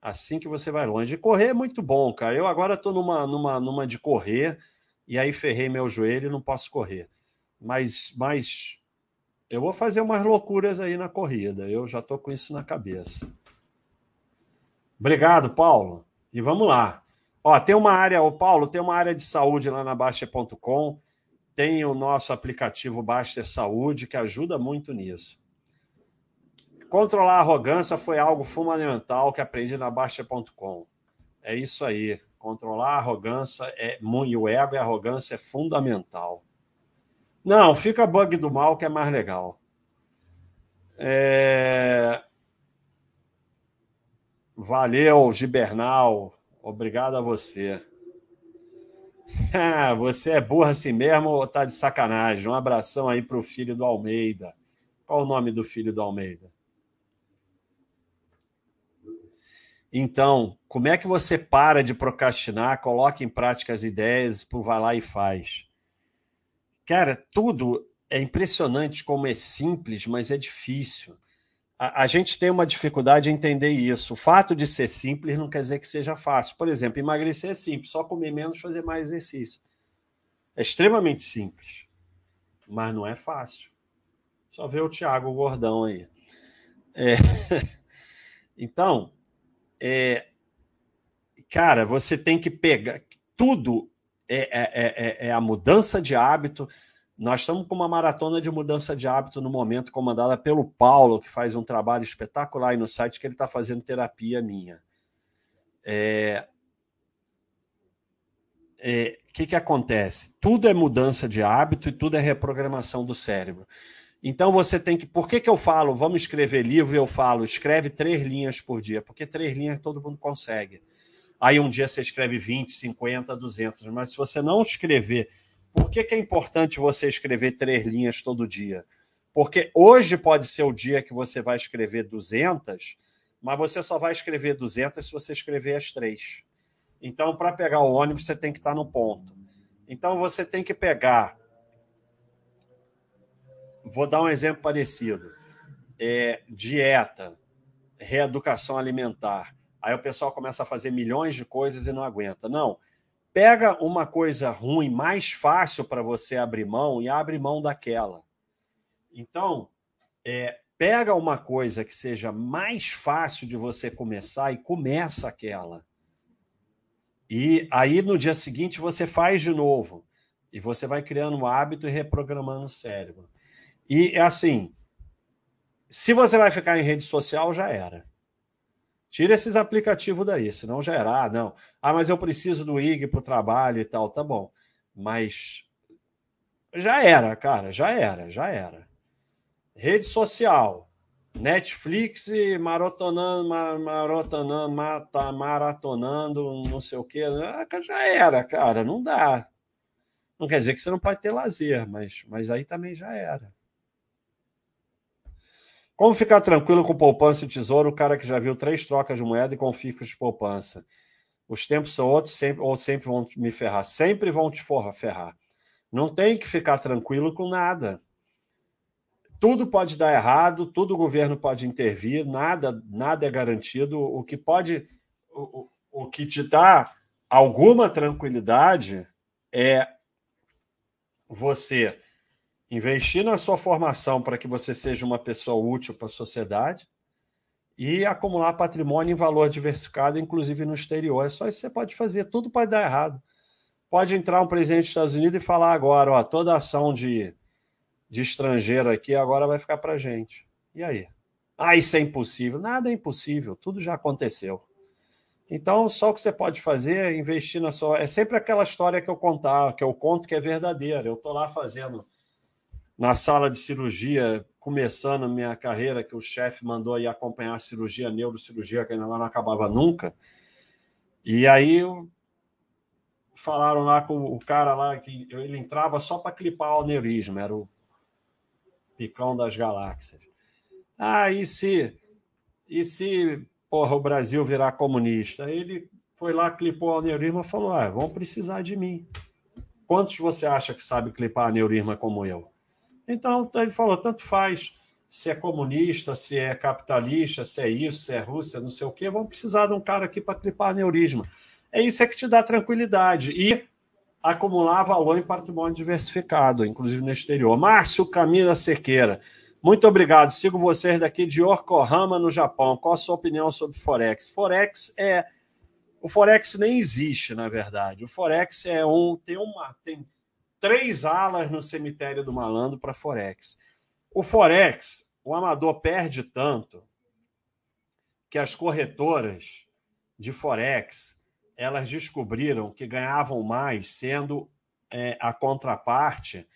Assim que você vai longe. correr é muito bom, cara. Eu agora estou numa, numa, numa de correr e aí ferrei meu joelho e não posso correr. Mas, mas eu vou fazer umas loucuras aí na corrida. Eu já estou com isso na cabeça. Obrigado, Paulo. E vamos lá. Ó, tem uma área, o Paulo, tem uma área de saúde lá na Baixa.com. Tem o nosso aplicativo Baixa Saúde que ajuda muito nisso. Controlar a arrogância foi algo fundamental que aprendi na Baixa.com. É isso aí. Controlar a arrogância é, e o ego e a arrogância é fundamental. Não, fica bug do mal que é mais legal. É... Valeu, Gibernal. Obrigado a você. *laughs* você é burra assim mesmo ou tá de sacanagem? Um abração aí pro filho do Almeida. Qual o nome do filho do Almeida? Então, como é que você para de procrastinar, coloca em prática as ideias, vai lá e faz? Cara, tudo é impressionante como é simples, mas é difícil. A, a, gente tem uma dificuldade em entender isso. O fato de ser simples não quer dizer que seja fácil. Por exemplo, emagrecer é simples, só comer menos, fazer mais exercício. É extremamente simples, mas não é fácil. Só ver o Tiago Gordão aí. É... *laughs* Então, é, cara, você tem que pegar. Tudo é, é, é, é, a mudança de hábito. Nós estamos com uma maratona de mudança de hábito no momento, comandada pelo Paulo, que faz um trabalho espetacular aí no site, que ele está fazendo terapia minha. É, o é, que, que acontece? Tudo é mudança de hábito e tudo é reprogramação do cérebro. Então você tem que. Por que, que eu falo, vamos escrever livro eu falo, escreve três linhas por dia? Porque três linhas todo mundo consegue. Aí um dia você escreve 20, 50, 200, mas se você não escrever. Por que, que é importante você escrever três linhas todo dia? Porque hoje pode ser o dia que você vai escrever 200, mas você só vai escrever 200 se você escrever as três. Então, para pegar o ônibus, você tem que estar no ponto. Então, você tem que pegar. Vou dar um exemplo parecido: é, dieta, reeducação alimentar. Aí o pessoal começa a fazer milhões de coisas e não aguenta. Não. Pega uma coisa ruim, mais fácil para você abrir mão e abre mão daquela. Então, é, pega uma coisa que seja mais fácil de você começar e começa aquela. E aí no dia seguinte você faz de novo. E você vai criando um hábito e reprogramando o cérebro. E assim, se você vai ficar em rede social, já era. Tira esses aplicativos daí, senão já era. Ah, não. Ah, mas eu preciso do IG para o trabalho e tal. Tá bom. Mas já era, cara, já era, já era. Rede social, Netflix maratonando, maratonando, mata, maratonando, não sei o quê. Ah, já era, cara, não dá. Não quer dizer que você não pode ter lazer, mas, mas aí também já era. Como ficar tranquilo com poupança e tesouro, o cara que já viu três trocas de moeda e com ficos de poupança? Os tempos são outros, sempre, ou sempre vão me ferrar. Sempre vão te ferrar. Não tem que ficar tranquilo com nada. Tudo pode dar errado, tudo o governo pode intervir, nada, nada é garantido. O que pode, o, o que te dá alguma tranquilidade é você investir na sua formação para que você seja uma pessoa útil para a sociedade e acumular patrimônio em valor diversificado, inclusive no exterior. É só isso que você pode fazer. Tudo pode dar errado. Pode entrar um presidente dos Estados Unidos e falar agora, ó, toda ação de, de estrangeiro aqui agora vai ficar para gente. E aí? Ah, isso é impossível. Nada é impossível. Tudo já aconteceu. Então, só o que você pode fazer é investir na sua. É sempre aquela história que eu contar, que eu conto que é verdadeira. Eu estou lá fazendo na sala de cirurgia, começando minha carreira, que o chefe mandou ir acompanhar a cirurgia, a neurocirurgia, que ainda não acabava nunca. E aí falaram lá com o cara lá que ele entrava só para clipar o aneurisma, era o picão das galáxias. Ah, e se, e se porra, o Brasil virar comunista? Ele foi lá, clipou o aneurisma e falou: ah, vão precisar de mim. Quantos você acha que sabe clipar aneurisma como eu? Então, ele falou: tanto faz se é comunista, se é capitalista, se é isso, se é Rússia, não sei o quê, vão precisar de um cara aqui para clipar aneurisma. É isso é que te dá tranquilidade e acumular valor em patrimônio diversificado, inclusive no exterior. Márcio Camila Sequeira, muito obrigado. Sigo vocês daqui de Yokohama, no Japão. Qual a sua opinião sobre Forex? Forex é. O Forex nem existe, na verdade. O Forex é um. Tem uma. Tem três alas no cemitério do malandro para Forex. O Forex, o amador perde tanto que as corretoras de Forex elas descobriram que ganhavam mais sendo é, a contraparte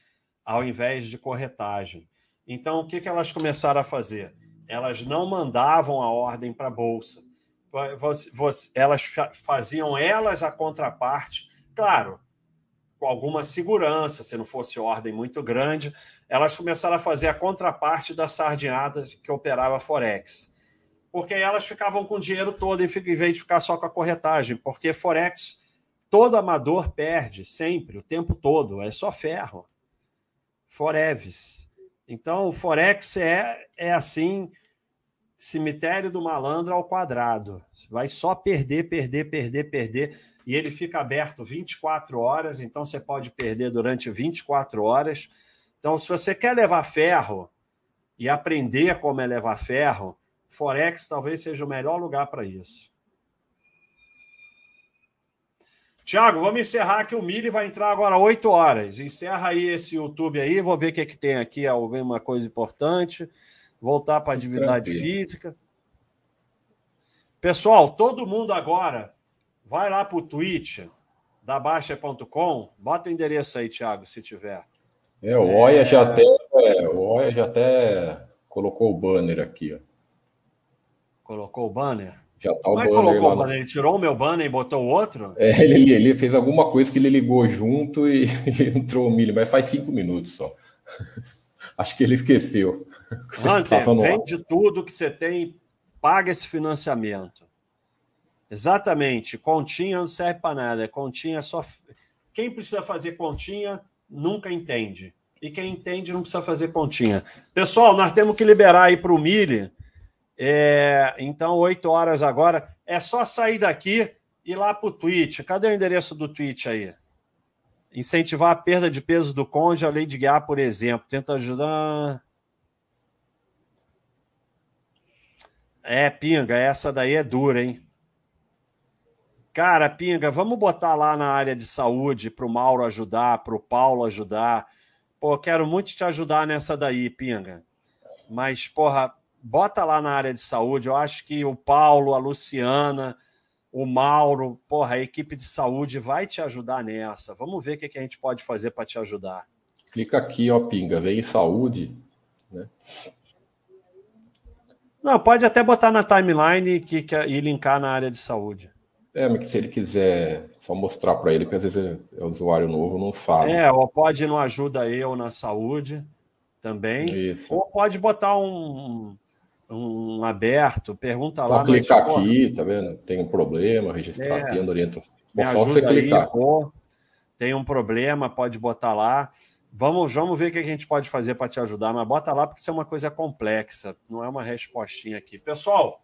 ao invés de corretagem. Então, o que, que elas começaram a fazer? Elas não mandavam a ordem para a bolsa. Elas faziam elas a contraparte. Claro, com alguma segurança, se não fosse ordem muito grande, elas começaram a fazer a contraparte da sardinhada que operava Forex. Porque elas ficavam com o dinheiro todo em vez de ficar só com a corretagem, porque Forex, todo amador perde sempre, o tempo todo, é só ferro. Foreves. Então, o Forex é, é assim, cemitério do malandro ao quadrado. Vai só perder, perder, perder, perder e ele fica aberto 24 horas, então você pode perder durante 24 horas. Então, se você quer levar ferro e aprender como é levar ferro, Forex talvez seja o melhor lugar para isso. Tiago, vamos encerrar que o Mili vai entrar agora 8 horas. Encerra aí esse YouTube aí, vou ver o que, é que tem aqui, alguma coisa importante. Voltar para a atividade Tranquilo. física. Pessoal, todo mundo agora Vai lá para o Twitch da Baixa.com, bota o endereço aí, Thiago, se tiver. É, o Oia é... já até, é, o Oia já até colocou o banner aqui, ó. Colocou o banner? Já tá o Como é banner. colocou o banner? Ele tirou o meu banner e botou o outro? É, ele, ele fez alguma coisa que ele ligou junto e, *laughs* e entrou o milho, mas faz cinco minutos só. *laughs* Acho que ele esqueceu. *laughs* Hunter, vende tudo que você tem, paga esse financiamento. Exatamente. Continha não serve para nada. Continha só. Quem precisa fazer continha nunca entende. E quem entende não precisa fazer continha. Pessoal, nós temos que liberar aí para o Mille. É... Então, 8 horas agora. É só sair daqui e ir lá para o Twitch. Cadê o endereço do Twitch aí? Incentivar a perda de peso do cônjuge, a lei de guiar, por exemplo. Tenta ajudar. É, pinga, essa daí é dura, hein? Cara, pinga, vamos botar lá na área de saúde para o Mauro ajudar, para o Paulo ajudar. Pô, quero muito te ajudar nessa daí, pinga. Mas, porra, bota lá na área de saúde. Eu acho que o Paulo, a Luciana, o Mauro, porra, a equipe de saúde vai te ajudar nessa. Vamos ver o que a gente pode fazer para te ajudar. Clica aqui, ó, pinga, vem em saúde, né? Não, pode até botar na timeline que, que, e linkar na área de saúde. É, mas se ele quiser só mostrar para ele, que às vezes é, usuário novo, não sabe. É, ou pode não ajuda eu na saúde também. Isso. Ou pode botar um, um aberto, pergunta só lá. Só clicar mas, aqui, porra, tá vendo? Tem um problema, registrar, é, tendo orientação. só você clicar. Aí, pô, tem um problema, pode botar lá. Vamos, vamos ver o que a gente pode fazer para te ajudar, mas bota lá porque isso é uma coisa complexa, não é uma respostinha aqui. Pessoal,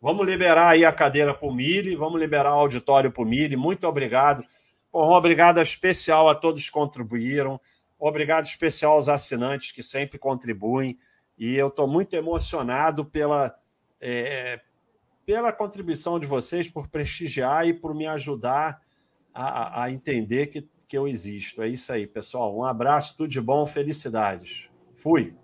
vamos liberar aí a cadeira para o Mili, vamos liberar o auditório para o Mili. Muito obrigado. Bom, um obrigado especial a todos que contribuíram. Obrigado especial aos assinantes que sempre contribuem. E eu estou muito emocionado pela, é, pela contribuição de vocês, por prestigiar e por me ajudar a, a entender que que eu existo. É isso aí, pessoal. Um abraço, tudo de bom, felicidades. Fui.